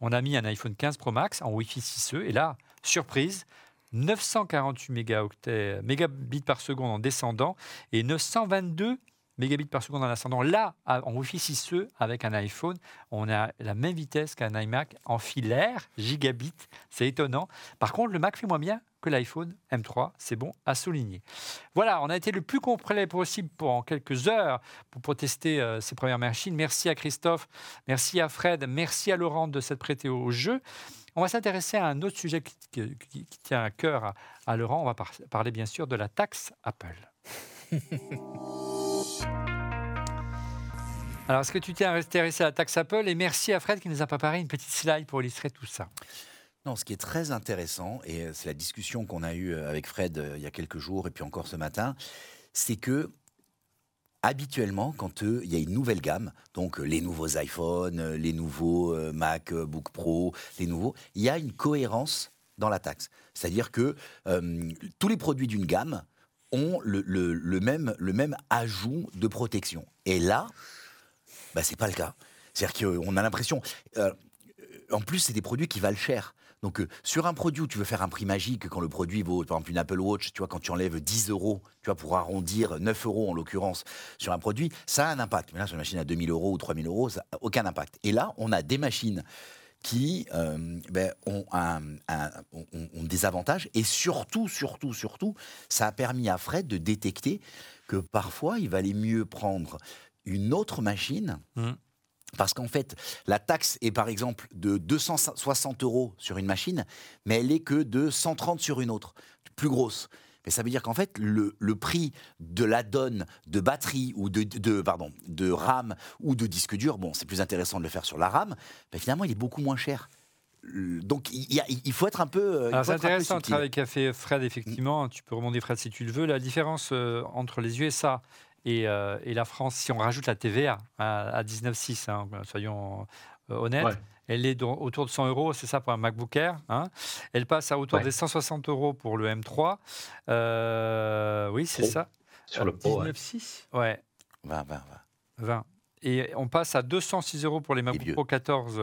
On a mis un iPhone 15 Pro Max en Wi-Fi 6E, et là, surprise, 948 mégaoctets, mégabits par seconde en descendant et 922 mégabits par seconde en ascendant. Là, en Wi-Fi 6E, avec un iPhone, on a la même vitesse qu'un iMac en filaire, gigabit. C'est étonnant. Par contre, le Mac fait moins bien que l'iPhone M3. C'est bon à souligner. Voilà, on a été le plus complet possible pour en quelques heures pour, tester euh, ces premières machines. Merci à Christophe, merci à Fred, merci à Laurent de s'être prêté au jeu. On va s'intéresser à un autre sujet qui, tient à cœur à, Laurent. On va parler bien sûr de la taxe Apple. Alors, est-ce que tu t'es intéressé à la taxe Apple Et merci à Fred qui nous a préparé une petite slide pour illustrer tout ça. Non, ce qui est très intéressant, et c'est la discussion qu'on a eue avec Fred euh, il y a quelques jours et puis encore ce matin, c'est que habituellement, quand euh, il y a une nouvelle gamme, donc euh, les nouveaux iPhones, euh, les nouveaux MacBook Pro, les nouveaux, il y a une cohérence dans la taxe. C'est-à-dire que tous les produits d'une gamme ont le, même, ajout de protection. Et là, bah, ce n'est pas le cas. C'est-à-dire qu'on a l'impression... en plus, c'est des produits qui valent cher. Donc, euh, sur un produit où tu veux faire un prix magique, quand le produit vaut, par exemple, une Apple Watch, tu vois, quand tu enlèves 10 euros, tu vois, pour arrondir 9 euros en l'occurrence sur un produit, ça a un impact. Mais là, sur une machine à 2000 euros ou 3000 euros, ça n'a aucun impact. Et là, on a des machines qui euh, ben, ont, des avantages et surtout, surtout, surtout, ça a permis à Fred de détecter que parfois il valait mieux prendre une autre machine. Mmh. Parce qu'en fait, la taxe est par exemple de 260 euros sur une machine, mais elle est que de 130 sur une autre, plus grosse. Mais ça veut dire qu'en fait, le, prix de la donne de batterie ou de, pardon, de RAM ou de disque dur, bon, c'est plus intéressant de le faire sur la RAM, mais finalement, il est beaucoup moins cher. Donc il, faut être un peu. C'est intéressant le travail qu'a fait Fred, effectivement. Tu peux remonter Fred si tu le veux. La différence euh, entre les USA euh, et, la France, si on rajoute la TVA à, 19,6, hein, soyons euh, honnêtes, elle est autour de 100 euros, c'est ça pour un MacBook Air. Hein. Elle passe à autour des 160 euros pour le M3. Euh, oui, c'est ça. Sur le Pro. 19,6 Ouais. 20, 20, 20. 20. Et on passe à 206 euros pour les MacBook Pro 14. Je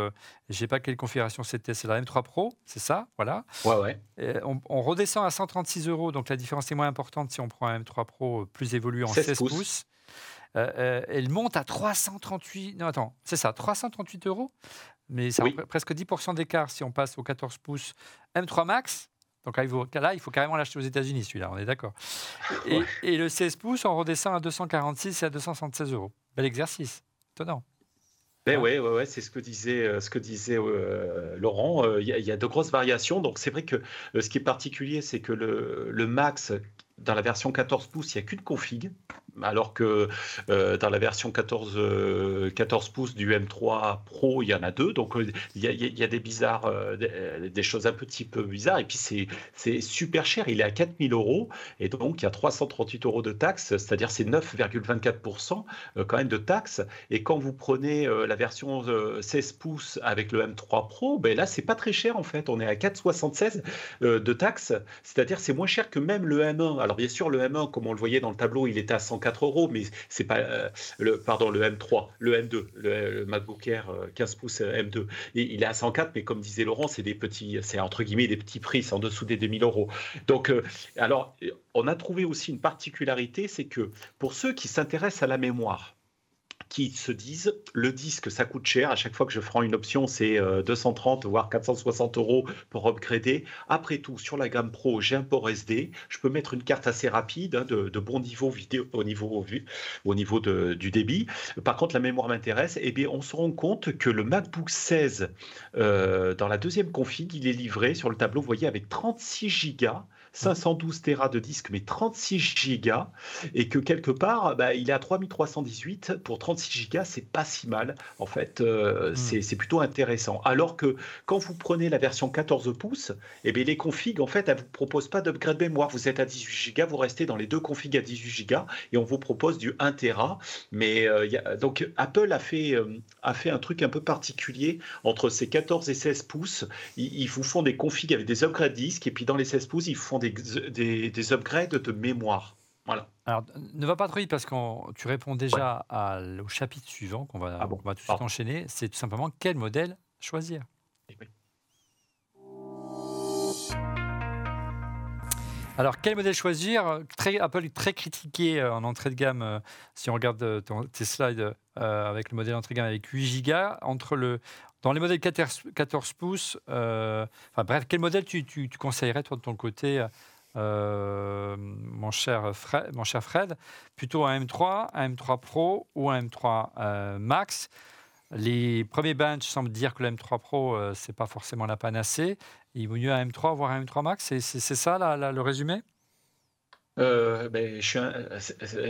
ne sais pas quelle configuration c'était. C'est la M3 Pro, c'est ça Voilà. Ouais, ouais. on, redescend à 136 euros. Donc la différence est moins importante si on prend un M3 Pro euh, plus évolué en 16, pouces. Euh, euh, elle monte à 338. Non, attends, c'est ça, 338 euros? Mais c'est presque 10% d'écart si on passe au 14 pouces M3 Max. Donc là, il faut, là, il faut carrément l'acheter aux États-Unis, celui-là, on est d'accord. Et, et, le 16 pouces, on redescend à 246 et à 276 euros. Bel exercice. Étonnant. Ben ouais, ouais, ouais c'est ce que disait, euh, ce que disait euh, Laurent. Euh, il y, a de grosses variations. Donc c'est vrai que ce qui est particulier, c'est que le, le, Max, dans la version 14 pouces, il n'y a qu'une config. Alors que dans la version 14, 14 pouces du M3 Pro, il y en a deux. Donc il y a, des bizarres, des, choses un petit peu bizarres. Et puis c'est super cher. Il est à 4000 euros. Et donc il y a 338 euros de taxes, c'est-à-dire c'est 9,24% quand même de taxes. Et quand vous prenez la version 16 pouces avec le M3 Pro, ben là c'est pas très cher en fait. On est à 4,76 de taxes, c'est-à-dire c'est moins cher que même le M1. Alors bien sûr le M1, comme on le voyait dans le tableau, il était à 104 euros, mais c'est pas euh, le pardon le M3, le M2, le, MacBook Air 15 euh, pouces euh, M2. il est à 104, mais comme disait Laurent, c'est des petits, c'est entre guillemets des petits prix, c'est en dessous des 2000 euros. Donc alors on a trouvé aussi une particularité, c'est que pour ceux qui s'intéressent à la mémoire, qui se disent le disque ça coûte cher. À chaque fois que je prends une option c'est 230 euh, voire 460 euros pour upgrader. Après tout sur la gamme pro j'ai un port SD je peux mettre une carte assez rapide hein, de, bon niveau vidéo au niveau au niveau du débit. Par contre la mémoire m'intéresse. Et eh bien on se rend compte que le MacBook 16 euh, dans la deuxième config il est livré sur le tableau vous voyez avec 36 Go 512 Tera de disque, mais 36 gigas, et que quelque part, bah, il est à 3318 pour 36 gigas, c'est pas si mal. En fait, euh, hmm. c'est plutôt intéressant. Alors que quand vous prenez la version 14 pouces, eh bien, les configs, en fait, elles vous proposent pas d'upgrade mémoire. Vous êtes à 18 gigas, vous restez dans les deux configs à 18 gigas, et on vous propose du 1 Tera. Mais euh, donc Apple a fait, euh, a fait un truc un peu particulier entre ces 14 et 16 pouces. Ils, ils vous font des configs avec des upgrades disques, et puis dans les 16 pouces, ils font des des, upgrades de mémoire. Voilà. Alors, ne va pas trop vite parce que tu réponds déjà au chapitre suivant qu'on va, ah va tout de suite enchaîner. C'est tout simplement quel modèle choisir. Eh Alors, quel modèle choisir? Très, Apple est très critiqué euh, en entrée de gamme. Euh, si on regarde euh, tes slides avec le modèle entrée de gamme avec 8 Go, entre le, dans les modèles 14, 14 pouces, enfin bref, quel modèle tu, tu, tu, conseillerais toi de ton côté euh, mon, cher Fred, mon cher Fred, plutôt un M3, un M3 Pro ou un M3 euh, Max? Les premiers bench semblent dire que le M3 Pro, euh, c'est pas forcément la panacée. Il vaut mieux un M3, voire un M3 Max? C'est ça le résumé? Euh, ben,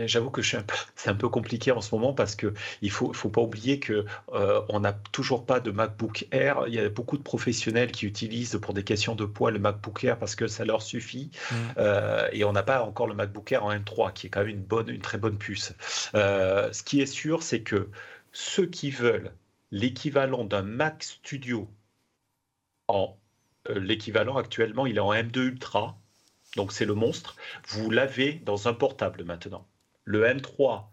j'avoue que c'est un peu compliqué en ce moment parce que il faut, faut pas oublier que euh, on n'a toujours pas de MacBook Air. Il y a beaucoup de professionnels qui utilisent pour des questions de poids le MacBook Air parce que ça leur suffit. Mmh. Euh, et on n'a pas encore le MacBook Air en M3 qui est quand même une bonne, une très bonne puce. ce qui est sûr, c'est que ceux qui veulent l'équivalent d'un Mac Studio en l'équivalent actuellement, il est en M2 Ultra donc c'est le monstre, vous l'avez dans un portable maintenant. Le M3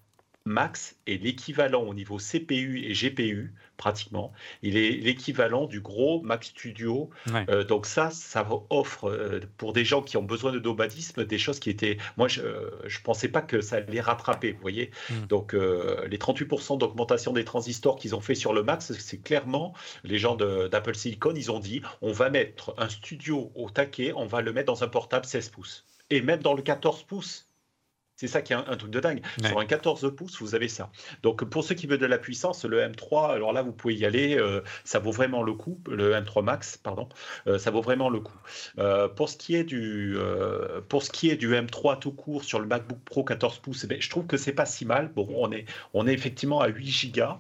Max est l'équivalent au niveau CPU et GPU, pratiquement. Il est l'équivalent du gros Mac Studio. Euh, donc ça, ça offre euh, pour des gens qui ont besoin de nomadisme des choses qui étaient... Moi, je ne pensais pas que ça allait rattraper, vous voyez. Hmm. Donc euh, les 38% d'augmentation des transistors qu'ils ont fait sur le Max, c'est clairement, les gens d'Apple Silicon, ils ont dit, on va mettre un studio au taquet, on va le mettre dans un portable 16 pouces. Et même dans le 14 pouces, c'est ça qui est un, truc de dingue. Sur un 14 pouces, vous avez ça. Donc pour ceux qui veulent de la puissance, le M3, alors là vous pouvez y aller, euh, ça vaut vraiment le coup. Le M3 Max, pardon, euh, ça vaut vraiment le coup. Euh, pour ce qui est du pour ce qui est du M3 tout court sur le MacBook Pro 14 pouces, eh ben, je trouve que c'est pas si mal. Bon, on est on est effectivement à 8 Go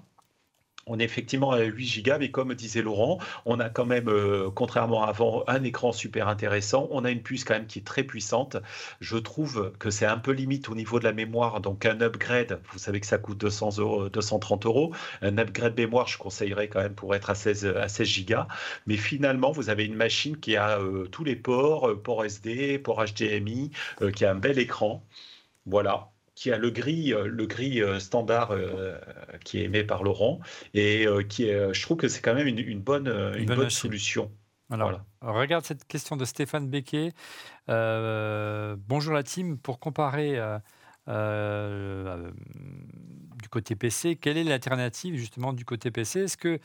on est effectivement à 8 Go, mais comme disait Laurent, on a quand même, euh, contrairement à avant, un écran super intéressant. On a une puce quand même qui est très puissante. Je trouve que c'est un peu limite au niveau de la mémoire. Donc un upgrade, vous savez que ça coûte 200 euros, 230 euros. Un upgrade mémoire, je conseillerais quand même pour être à 16, à 16 Go. Mais finalement, vous avez une machine qui a euh, tous les ports, euh, port SD, port HDMI, qui a un bel écran. Voilà, qui a le gris, euh, le gris euh, standard euh, qui est aimé par Laurent et qui est, je trouve que c'est quand même une, bonne, une, bonne, solution. Alors, regarde cette question de Stéphane Becquet. bonjour la team. Pour comparer du côté PC, quelle est l'alternative justement du côté PC Est-ce que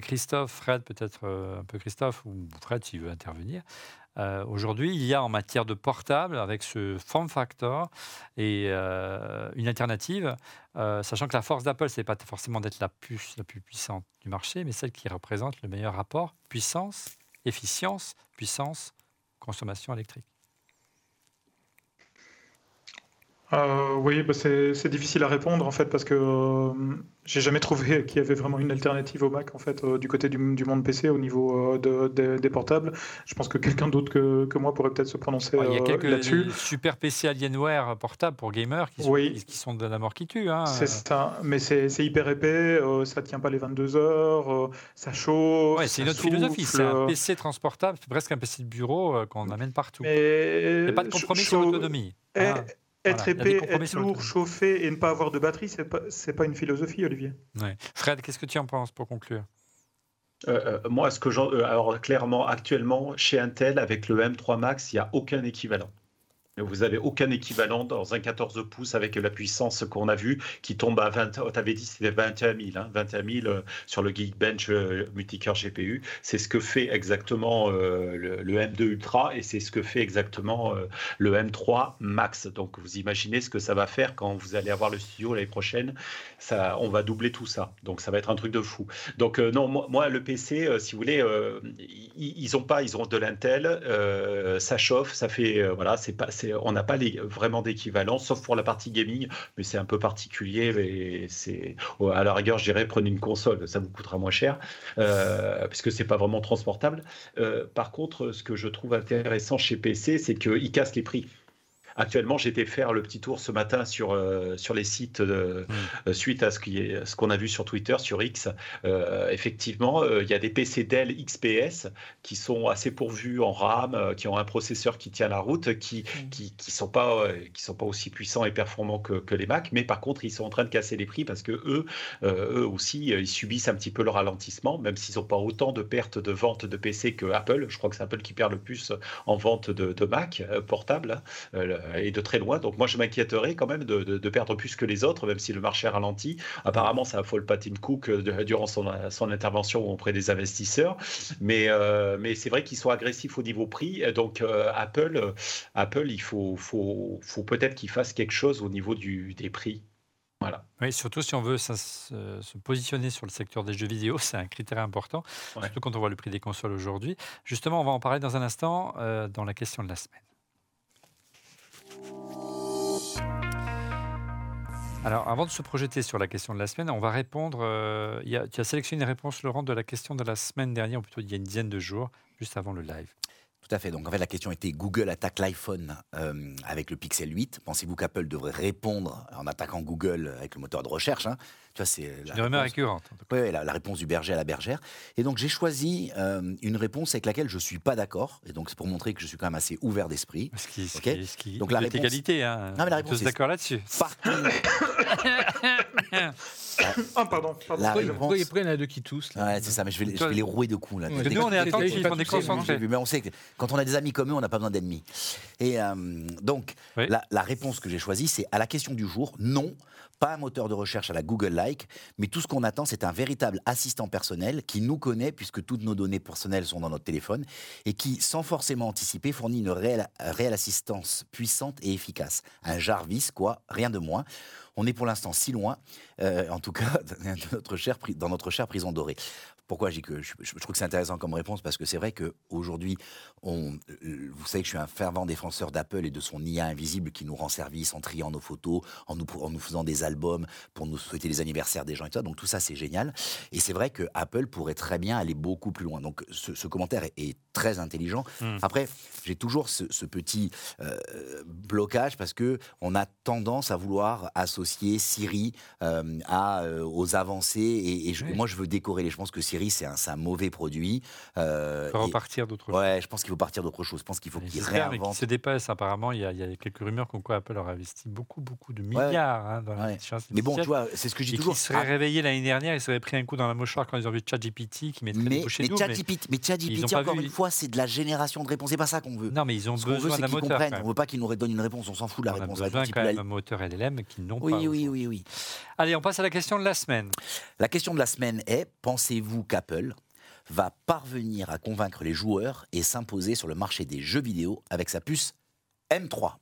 Christophe, Fred, peut-être un peu Christophe ou Fred s'il veut intervenir, euh, aujourd'hui, il y a en matière de portable, avec ce form factor, et euh, une alternative, euh, sachant que la force d'Apple, ce n'est pas forcément d'être la puce la plus puissante du marché, mais celle qui représente le meilleur rapport puissance, efficience, puissance, consommation électrique. Euh, oui, bah c'est difficile à répondre en fait parce que euh, j'ai jamais trouvé qu'il y avait vraiment une alternative au Mac en fait euh, du côté du, monde PC au niveau de, des portables. Je pense que quelqu'un d'autre que, que, moi pourrait peut-être se prononcer là-dessus. Il y a quelques super PC Alienware portables pour gamers qui sont, qui, sont de la mort qui tue. Hein. C'est ça, mais c'est hyper épais, ça tient pas les 22 heures, ça chauffe. Ouais, c'est une autre philosophie. C'est un PC transportable, presque un PC de bureau qu'on amène partout. Il n'y a pas de compromis sur l'autonomie. Hein. Être épais, être lourd, chauffé et ne pas avoir de batterie, c'est pas, pas une philosophie, Olivier. Fred, qu'est-ce que tu en penses pour conclure? Euh, euh, moi, ce que j'en, euh, alors clairement, actuellement, chez Intel, avec le M3 Max, il n'y a aucun équivalent. Vous n'avez aucun équivalent dans un 14 pouces avec la puissance qu'on a vue qui tombe à 20. Tu avais dit c'était 21 000, hein, 21 000 sur le Geekbench euh, multicœur GPU. C'est ce que fait exactement euh, le, M2 Ultra et c'est ce que fait exactement euh, le M3 Max. Donc vous imaginez ce que ça va faire quand vous allez avoir le studio l'année prochaine. On va doubler tout ça. Donc ça va être un truc de fou. Donc non, moi, le PC, si vous voulez, ils, ont pas, ils ont de l'Intel, ça chauffe, ça fait voilà, c'est pas on n'a pas vraiment d'équivalent, sauf pour la partie gaming, mais c'est un peu particulier. Et c'est à la rigueur, je dirais, prenez une console, ça vous coûtera moins cher, euh, puisque c'est pas vraiment transportable. Euh, par contre, ce que je trouve intéressant chez PC, c'est qu'ils cassent les prix. Actuellement, j'étais faire le petit tour ce matin sur, euh, sur les sites mm. euh, suite à ce qu'on ce a vu sur Twitter, sur X. Euh, effectivement, il y a des PC Dell XPS qui sont assez pourvus en RAM, qui ont un processeur qui tient la route, qui ne mm. qui, qui, sont, pas, qui sont pas aussi puissants et performants que, que, les Mac, mais par contre, ils sont en train de casser les prix parce que eux, eux aussi, ils subissent un petit peu le ralentissement, même s'ils n'ont pas autant de pertes de vente de PC que Apple. Je crois que c'est Apple qui perd le plus en vente de, de Mac portable. Hein. Euh, et de très loin. Donc moi, je m'inquiéterais quand même de, perdre plus que les autres, même si le marché ralentit. Apparemment, ça affole pas Tim Cook euh, durant son, son, intervention auprès des investisseurs. Mais, euh, mais c'est vrai qu'ils sont agressifs au niveau prix. Donc Apple, Apple, il faut, faut, faut peut-être qu'il fasse quelque chose au niveau du, des prix. Voilà. Oui, surtout si on veut se, positionner sur le secteur des jeux vidéo, c'est un critère important, surtout quand on voit le prix des consoles aujourd'hui. Justement, on va en parler dans un instant dans la question de la semaine. Alors, avant de se projeter sur la question de la semaine, on va répondre. Euh, tu as sélectionné une réponse, Laurent, de la question de la semaine dernière, ou plutôt il y a une dizaine de jours, juste avant le live. Tout à fait. Donc en fait, la question était Google attaque l'iPhone euh, avec le Pixel 8. Pensez-vous qu'Apple devrait répondre en attaquant Google avec le moteur de recherche hein? Tu vois, c'est une rumeur récurrente. Oui, la, réponse du berger à la bergère. Et donc j'ai choisi euh, une réponse avec laquelle je suis pas d'accord. Et donc c'est pour montrer que je suis quand même assez ouvert d'esprit. Ce qui, ce qui, donc la réponse... égalité. Hein. Non, mais la réponse. d'accord là-dessus. Ah, pardon. pardon. La réponse... Pourquoi il y en a deux qui toussent Ouais, c'est ça, mais je vais, je vais les rouer de coups. Là. nous, on est attentifs, on est concentrés. Mais on sait que quand on a des amis comme eux, on n'a pas besoin d'ennemis. Et euh, donc, la, la réponse que j'ai choisie, c'est à la question du jour, non, pas un moteur de recherche à la Google-like, mais tout ce qu'on attend, c'est un véritable assistant personnel qui nous connaît, puisque toutes nos données personnelles sont dans notre téléphone, et qui, sans forcément anticiper, fournit une réelle, réelle assistance puissante et efficace. Un Jarvis, quoi, rien de moins. On est pour l'instant si loin, euh, en tout cas, notre dans notre chère prison dorée. Pourquoi je dis que je, trouve que c'est intéressant comme réponse Parce que c'est vrai qu'aujourd'hui, euh, vous savez que je suis un fervent défenseur d'Apple et de son IA invisible qui nous rend service en triant nos photos, en nous, en nous faisant des albums pour nous souhaiter les anniversaires des gens et tout ça. Donc tout ça, c'est génial. Et c'est vrai que Apple pourrait très bien aller beaucoup plus loin. Donc ce, commentaire est, très intelligent. Hmm. Après, j'ai toujours ce, petit euh, blocage parce que on a tendance à vouloir associer Siri euh, à, aux avancées et, moi, je veux décorer les. Je pense que Siri c'est un, mauvait produit. Euh, il faut repartir d'autre chose. Ouais, je pense qu'il faut partir d'autre chose. Je pense qu'il faut qu'il réinvente. se dépasse. Apparemment, il y, a, il y, a, quelques rumeurs comme quoi Apple aurait investi beaucoup, beaucoup de milliards hein, dans la Mais bon, tu vois, c'est ce que je dis toujours. Ils seraient réveillés l'année dernière, ils seraient pris un coup dans la mouchoir quand ils ont vu ChatGPT qui mettrait mais, mais, ChatGPT, mais ChatGPT, encore une fois, c'est de la génération de réponses. C'est pas ça qu'on veut. Non, mais ils ont besoin d'un moteur. On veut pas qu'ils nous redonnent une réponse. On s'en fout de la réponse. On a besoin quand même un moteur LLM qui n'ont pas. Oui, oui, oui, oui. Allez, on passe à la question de la semaine. La question de la semaine est pensez-vous qu'Apple va parvenir à convaincre les joueurs et s'imposer sur le marché des jeux vidéo avec sa puce M3.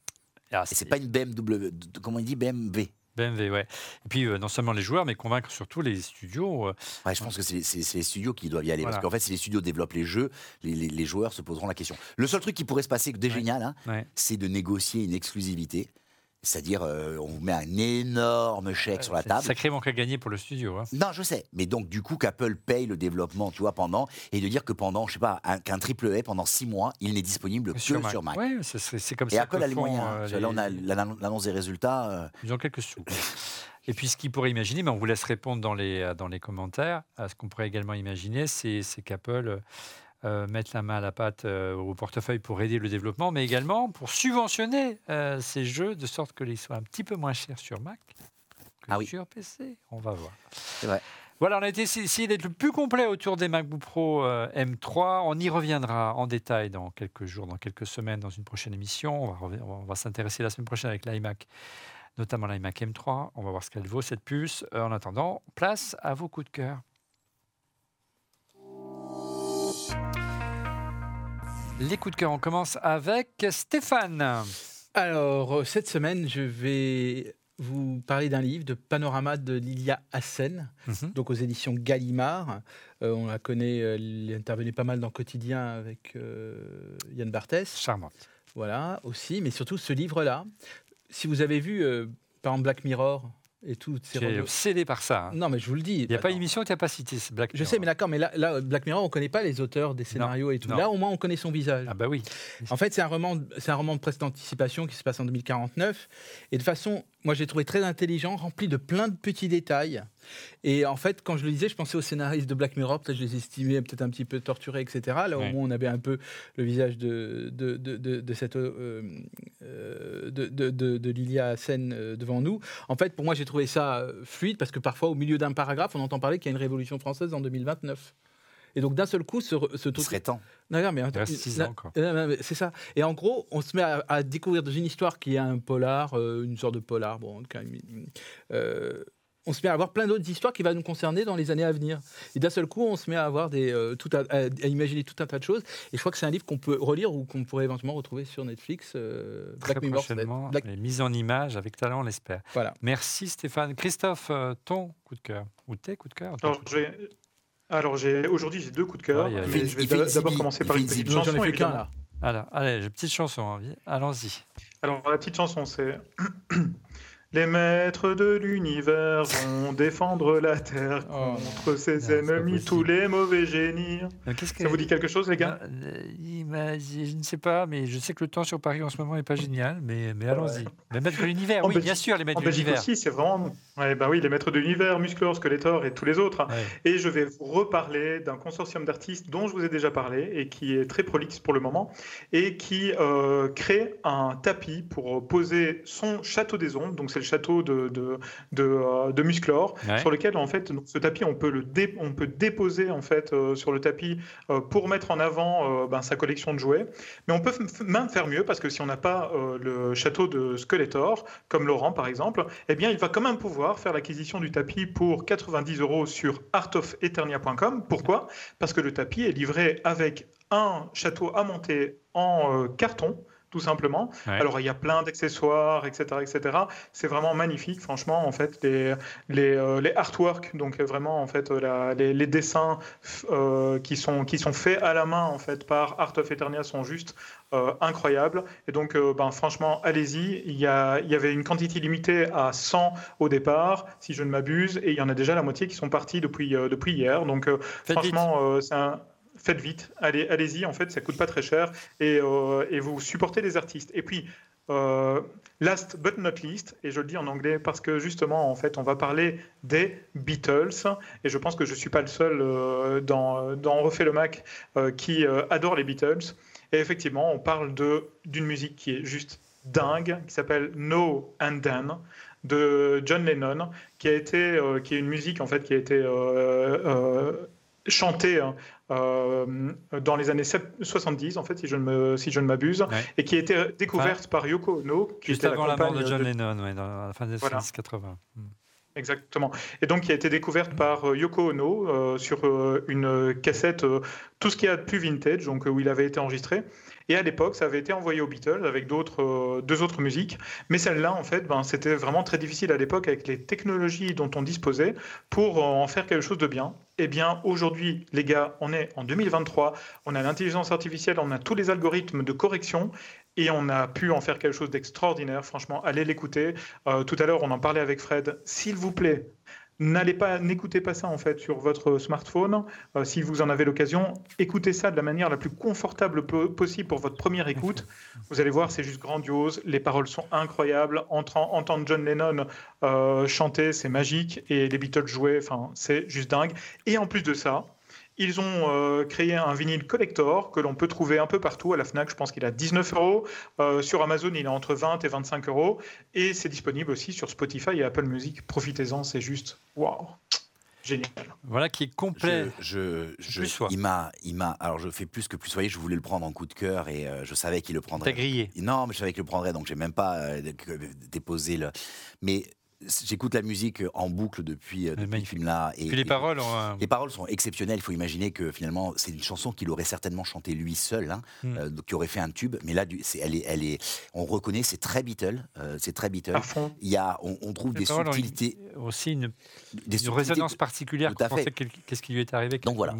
Ah, et c'est pas une BMW, comment il dit BMW BMW, ouais. Et puis, euh, non seulement les joueurs, mais convaincre surtout les studios. Euh, ouais, je pense que c'est les studios qui doivent y aller. Parce qu'en fait, si les studios développent les jeux, les, joueurs se poseront la question. Le seul truc qui pourrait se passer, de génial, hein, c'est de négocier une exclusivité C'est-à-dire, euh, on vous met un énorme chèque sur la table. Sacré manque à gagner pour le studio. hein. Non, je sais. Mais donc, du coup, qu'Apple paye le développement, tu vois, pendant, et de dire que pendant, je sais pas, un- qu'un triple A, pendant six mois, il n'est disponible que sur Mac. Ouais, c'est- c'est c'est comme Et ça Apple que a les moyens. euh, Tu vois, Là, on a l'annonce des résultats. euh, Ils ont quelques sous. Et puis, ce qu'ils pourraient imaginer, mais on vous laisse répondre dans les, euh, dans les commentaires, à ce qu'on pourrait également imaginer, c'est c'est qu'Apple euh, mette la main à la pâte euh, au portefeuille pour aider le développement, mais également pour subventionner euh, ces jeux de sorte qu'ils soient un petit peu moins chers sur Mac que Ah oui. sur PC. On va voir. C'est vrai. Voilà, on a été essayé d'être le plus complet autour des MacBook Pro euh, M3. On y reviendra en détail dans quelques jours, dans quelques semaines, dans une prochaine émission. On va, revi- on va s'intéresser la semaine prochaine avec l'iMac, notamment l'iMac M3. On va voir ce qu'elle vaut, cette puce. En attendant, place à vos coups de cœur. Les coups de cœur, on commence avec Stéphane. Alors, euh, cette semaine, je vais vous parler d'un livre de Panorama de Lilia Hassen, Mhm. donc aux éditions Gallimard. Euh, on la connaît, elle intervenait pas mal dans Quotidien avec euh, Yann Barthès. Charmante. Voilà, aussi, mais surtout ce livre-là. Si vous avez vu, euh, par exemple, Black Mirror et toutes ces Tu es obsédé par ça. hein. Non, mais je vous le dis. Il n'y a pas d'émission où tu n'as pas cité Black Je Mirror. sais, mais d'accord, mais là, là, Black Mirror, on ne connaît pas les auteurs des scénarios et tout. non. Là, au moins, on connaît son visage. Ah bah oui. En fait, c'est un roman, c'est un roman de presse d'anticipation qui se passe en 2049 et de façon, moi, j'ai trouvé très intelligent, rempli de plein de petits détails. Et en fait, quand je le lisais, je pensais aux scénaristes de Black Mirror, peut-être je les estimais peut-être un petit peu torturés, etc. Là, Ouais. au moins, on avait un peu le visage de de, de, de, de cette euh, euh, de, de, de, de Lilia Hassen euh, devant nous. En fait, pour moi, j'ai trouvé ça euh, fluide parce que parfois, au milieu d'un paragraphe, on entend parler qu'il y a une révolution française en 2029. Et donc, d'un seul coup, ce, ce serait temps. Non, non, mais mais C'est ça. Et en gros, on se met à, à découvrir dans une histoire qui est un polar, euh, une sorte de polar. Bon, quand même, euh, on se met à avoir plein d'autres histoires qui vont nous concerner dans les années à venir. Et d'un seul coup, on se met à avoir des, euh, tout à, à- à imaginer tout un tas de choses. Et je crois que c'est un livre qu'on peut relire ou qu'on pourrait éventuellement retrouver sur Netflix. euh, Très Black prochainement, Black- les mises en image avec talent, on l'espère. Voilà. Merci Stéphane. Christophe, ton coup de cœur ou tes coups de cœur ton Alors, coup de cœur. j'ai- alors j'ai aujourd'hui j'ai deux coups de cœur. Mais je vais d'abord commencer par une petite chanson. j'en ai fait qu'un là. Alors, allez, j'ai une petite chanson. hein. Allons-y. Alors la petite chanson c'est Les maîtres de l'univers vont défendre la terre Oh, contre ses non, ennemis, tous les mauvais génies. Euh, Ça vous dit quelque chose les gars Non, euh, Je ne sais pas, mais je sais que le temps sur Paris en ce moment n'est pas génial. Mais, mais allons-y. Les maîtres de l'univers, oui, Belgique- bien sûr, les maîtres En de Belgique l'univers. aussi, c'est vraiment. Ouais, bah oui, les maîtres de l'univers, Musclor, Skeletor et tous les autres. Ouais. Et je vais vous reparler d'un consortium d'artistes dont je vous ai déjà parlé et qui est très prolixe pour le moment et qui euh, crée un tapis pour poser son château des ondes. Donc c'est château de, de, de, euh, de Musclor Ouais. sur lequel en fait donc, ce tapis on peut le dé- on peut déposer en fait euh, sur le tapis euh, pour mettre en avant euh, ben, sa collection de jouets. Mais on peut même faire mieux parce que si on n'a pas le château de Skeletor comme Laurent par exemple, eh bien il va quand même pouvoir faire l'acquisition du tapis pour 90 euros sur artofeternia.com. Pourquoi? Parce que le tapis est livré avec un château à monter en carton tout simplement. Ouais. Alors il y a plein d'accessoires, etc., etc. C'est vraiment magnifique, franchement. En fait, les les, euh, les artworks, donc euh, vraiment en fait euh, la- les, les dessins euh, qui sont qui sont faits à la main en fait par Art of Eternia sont juste euh, incroyables. Et donc euh, ben franchement, allez-y. Il y a il y avait une quantité limitée à 100 au départ, si je ne m'abuse, et il y en a déjà la moitié qui sont partis depuis euh, depuis hier. Donc euh, franchement, euh, c'est un Faites vite, allez, allez-y. En fait, ça coûte pas très cher et, euh, vous supportez les artistes. Et puis, euh, last but not least, et je le dis en anglais parce que justement, en fait, on va parler des Beatles. Et je pense que je suis pas le seul euh, dans, dans refait le Mac qui adore les Beatles. Et effectivement, on parle d'une musique qui est juste dingue, qui s'appelle No and Then de John Lennon, qui a été, qui est une musique en fait qui a été chantée hein, euh, dans les années 70 en fait, si je ne me, si je ne m'abuse, Ouais. et qui a été découverte par Yoko Ono, qui Juste était avant la mort compagne de John Lennon, ouais, dans la fin des Voilà. années 80. Hmm. Exactement. Et donc, qui a été découverte par euh, Yoko Ono euh, sur euh, une cassette, euh, tout ce qu'il y a de plus vintage, donc où il avait été enregistré. Et à l'époque, ça avait été envoyé aux Beatles avec d'autres, euh, deux autres musiques. Mais celle-là, en fait, ben, c'était vraiment très difficile à l'époque avec les technologies dont on disposait pour euh, en faire quelque chose de bien. Eh bien, aujourd'hui, les gars, on est en 2023, on a l'intelligence artificielle, on a tous les algorithmes de correction. et on a pu en faire quelque chose d'extraordinaire. Franchement, allez l'écouter. Euh, tout à l'heure, on en parlait avec Fred. S'il vous plaît, N'allez pas, n'écoutez pas ça en fait sur votre smartphone. Euh, si vous en avez l'occasion, écoutez ça de la manière la plus confortable possible pour votre première écoute. Vous allez voir, c'est juste grandiose. Les paroles sont incroyables. entendre John Lennon euh, chanter, c'est magique, et les Beatles jouer, enfin, c'est juste dingue. Et en plus de ça, ils ont euh, créé un vinyle collector que l'on peut trouver un peu partout à la Fnac. Je pense qu'il a 19 euros. Euh, sur Amazon, il est entre 20 et 25 euros. Et c'est disponible aussi sur Spotify et Apple Music. Profitez-en, c'est juste waouh. Génial. Voilà qui est complet. Je, je, il m'a, il m'a. Alors je fais plus que plus. Vous voyez, je voulais le prendre en coup de cœur et euh, je savais qu'il le prendrait. T'as grillé. Non, mais je savais qu'il le prendrait, donc j'ai même pas déposé le. Mais j'écoute la musique en boucle depuis, euh, depuis ce film-là. Et, les paroles Les paroles sont exceptionnelles. Il faut imaginer que finalement, c'est une chanson qu'il aurait certainement chantée lui seul, hein, hmm. euh, qui aurait fait un tube. Mais là, elle est, elle est, on reconnaît, c'est très Beatles. Euh, c'est très Beatles. Il y a, on, trouve des subtilités. aussi une, des résonance particulière. Tout à fait. Qu'est-ce qui lui est arrivé Donc voilà,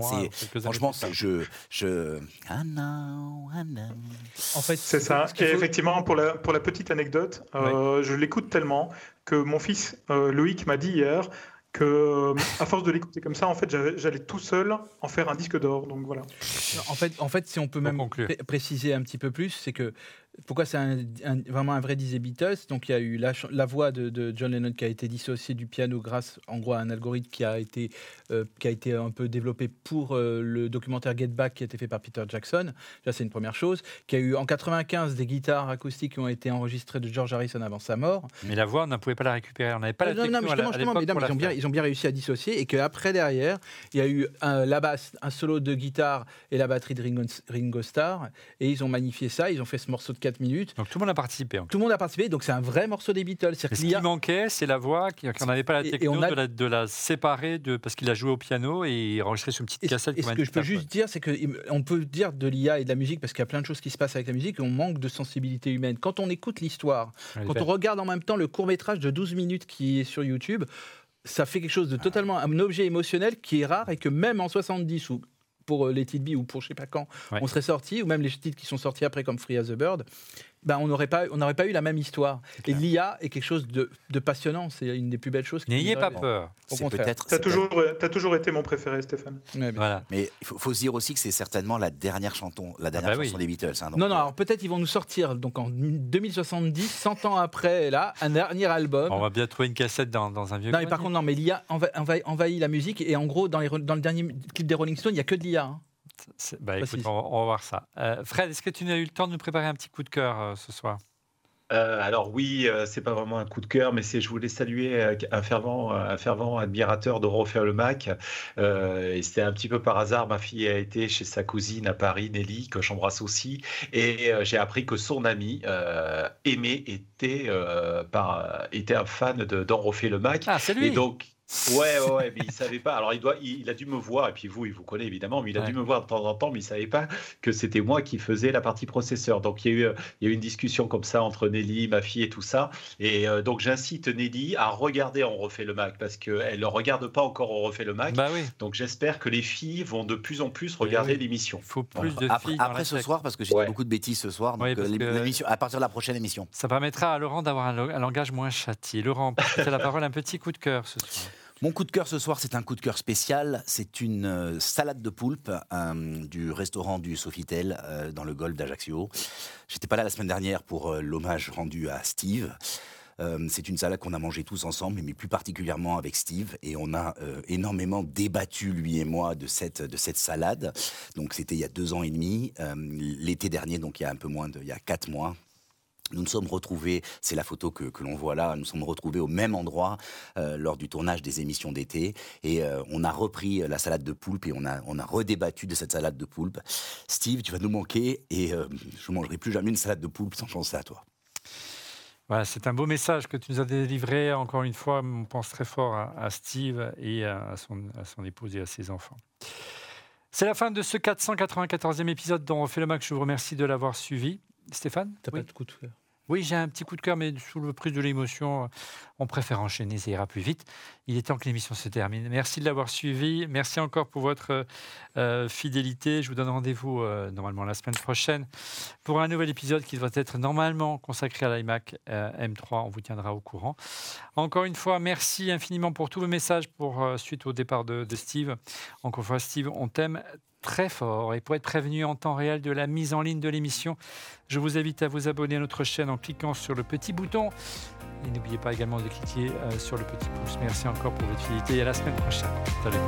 franchement, je, je. En fait, c'est ça. Et effectivement, pour la, pour la petite anecdote, je l'écoute tellement que mon fils euh, Loïc m'a dit hier que euh, à force de l'écouter comme ça, en fait, j'allais tout seul en faire un disque d'or. Donc voilà. En fait, en fait, si on peut même préciser un petit peu plus, c'est que pourquoi c'est vraiment un vrai disait Beatles Donc il y a eu la, voix de, John Lennon qui a été dissociée du piano grâce en gros à un algorithme qui a été, euh, qui a été un peu développé pour euh, le documentaire Get Back qui a été fait par Peter Jackson. Ça c'est une première chose. Qui a eu en 95 des guitares acoustiques qui ont été enregistrées de George Harrison avant sa mort. Mais la voix on ne pouvait pas la récupérer. On n'avait pas la non, non, mais justement, mais ils, ont bien, ils ont bien réussi à dissocier et qu'après derrière il y a eu un, la basse, un solo de guitare et la batterie de Ringo, Ringo Starr et ils ont magnifié ça. Ils ont fait ce morceau de 4 minutes. Donc tout le monde a participé. Tout le monde a participé, donc c'est un vrai morceau des Beatles. Ce qui manquait, c'est la voix, qu'on n'avait pas la techno de, la, séparer, de, parce qu'il a joué au piano et enregistré sur une petite cassette. Et ce que je peux juste dire, c'est qu'on peut dire de l'IA et de la musique, parce qu'il y a plein de choses qui se passent avec la musique, et on manque de sensibilité humaine. Quand on écoute l'histoire, quand on regarde en même temps le court métrage de 12 minutes qui est sur YouTube, ça fait quelque chose de totalement un objet émotionnel qui est rare et que même en 70 ou pour euh, les It ou pour je sais pas quand, on serait sorti, ou même les titres qui sont sortis après comme Free as a Bird, ben, on n'aurait pas, on n'aurait pas eu la même histoire. Et l'IA est quelque chose de, de passionnant. C'est une des plus belles choses. N'ayez pas peur. Au contraire. Tu as toujours, as toujours été mon préféré, Stéphane. voilà. Mais il faut, se dire aussi que c'est certainement la dernière chanson, la dernière ah bah chanson des Beatles. Hein, non, non. Euh, alors peut-être ils vont nous sortir donc en 2070, 100 ans après, là, un dernier album. On va bien trouver une cassette dans, dans un vieux. Non, mais par contre, non, mais l'IA envahit, la musique et en gros, dans, les, dans le dernier clip des Rolling Stones, il n'y a que de l'IA. Hein. Bah, écoute, on, va voir ça. Euh, Fred, est-ce que tu as eu le temps de nous préparer un petit coup de cœur euh, ce soir? Euh, alors oui, c'est pas vraiment un coup de cœur, mais c'est je voulais saluer un fervent, un fervent admirateur de refaire le Mac. et c'était un petit peu par hasard. Ma fille a été chez sa cousine à Paris, Nelly, que j'embrasse aussi, et j'ai appris que son ami Aimé était par était un fan de d'en refaire le Mac. Ah, c'est lui. Et donc Ouais, ouais, mais il savait pas. Alors, il, doit, il, a dû me voir, et puis vous, il vous connaît évidemment, mais il a dû me voir de temps en temps, mais il savait pas que c'était moi qui faisais la partie processeur. Donc, il y, a eu, il y a eu une discussion comme ça entre Nelly, ma fille et tout ça. Et euh, donc, j'incite Nelly à regarder On refait le Mac, parce qu'elle ne regarde pas encore On refait le Mac. Bah oui. Donc, j'espère que les filles vont de plus en plus regarder l'émission. Il faut plus de après, filles. Après ce soir, parce que j'ai beaucoup de bêtises ce soir, donc euh, à partir de la prochaine émission. Ça permettra à Laurent d'avoir un, un, langage moins châtié. Laurent, tu as la parole, un petit coup de cœur ce soir. Mon coup de cœur ce soir, c'est un coup de cœur spécial. C'est une euh, salade de poulpe euh, du restaurant du Sofitel euh, dans le golfe d'Ajaccio. J'étais pas là la semaine dernière pour l'hommage rendu à Steve. c'est une salade qu'on a mangée tous ensemble, mais plus particulièrement avec Steve. Et on a énormément débattu, lui et moi, de cette, de cette salade. Donc c'était il y a deux ans et demi. L'été dernier, donc il y a un peu moins de... Il y a quatre mois, nous nous sommes retrouvés, c'est la photo que, l'on voit là, nous sommes retrouvés au même endroit euh, lors du tournage des émissions d'été et euh, on a repris la salade de poulpe et on a, redébattu de cette salade de poulpe. Steve, tu vas nous manquer et euh, je ne mangerai plus jamais une salade de poulpe sans penser à toi. Voilà, c'est un beau message que tu nous as délivré. Encore une fois, on pense très fort à, Steve et à son, à épouse et à ses enfants. C'est la fin de ce 494e épisode dont on fait le max. Je vous remercie de l'avoir suivi. Stéphane T'as pas de coup de cœur Oui, j'ai un petit coup de cœur, mais sous le prix de l'émotion, on préfère enchaîner, ça ira plus vite. Il est temps que l'émission se termine. Merci de l'avoir suivi. Merci encore pour votre euh, fidélité. Je vous donne rendez-vous euh, normalement la semaine prochaine pour un nouvel épisode qui doit être normalement consacré à l'iMac euh, M3. On vous tiendra au courant. Encore une fois, merci infiniment pour tous vos messages pour, suite au départ de, de Steve. Encore une fois, Steve, on t'aime très fort. Et pour être prévenu en temps réel de la mise en ligne de l'émission, je vous invite à vous abonner à notre chaîne en cliquant sur le petit bouton. Et n'oubliez pas également de cliquer euh, sur le petit pouce. Merci encore pour votre fidélité et à la semaine prochaine. Salut.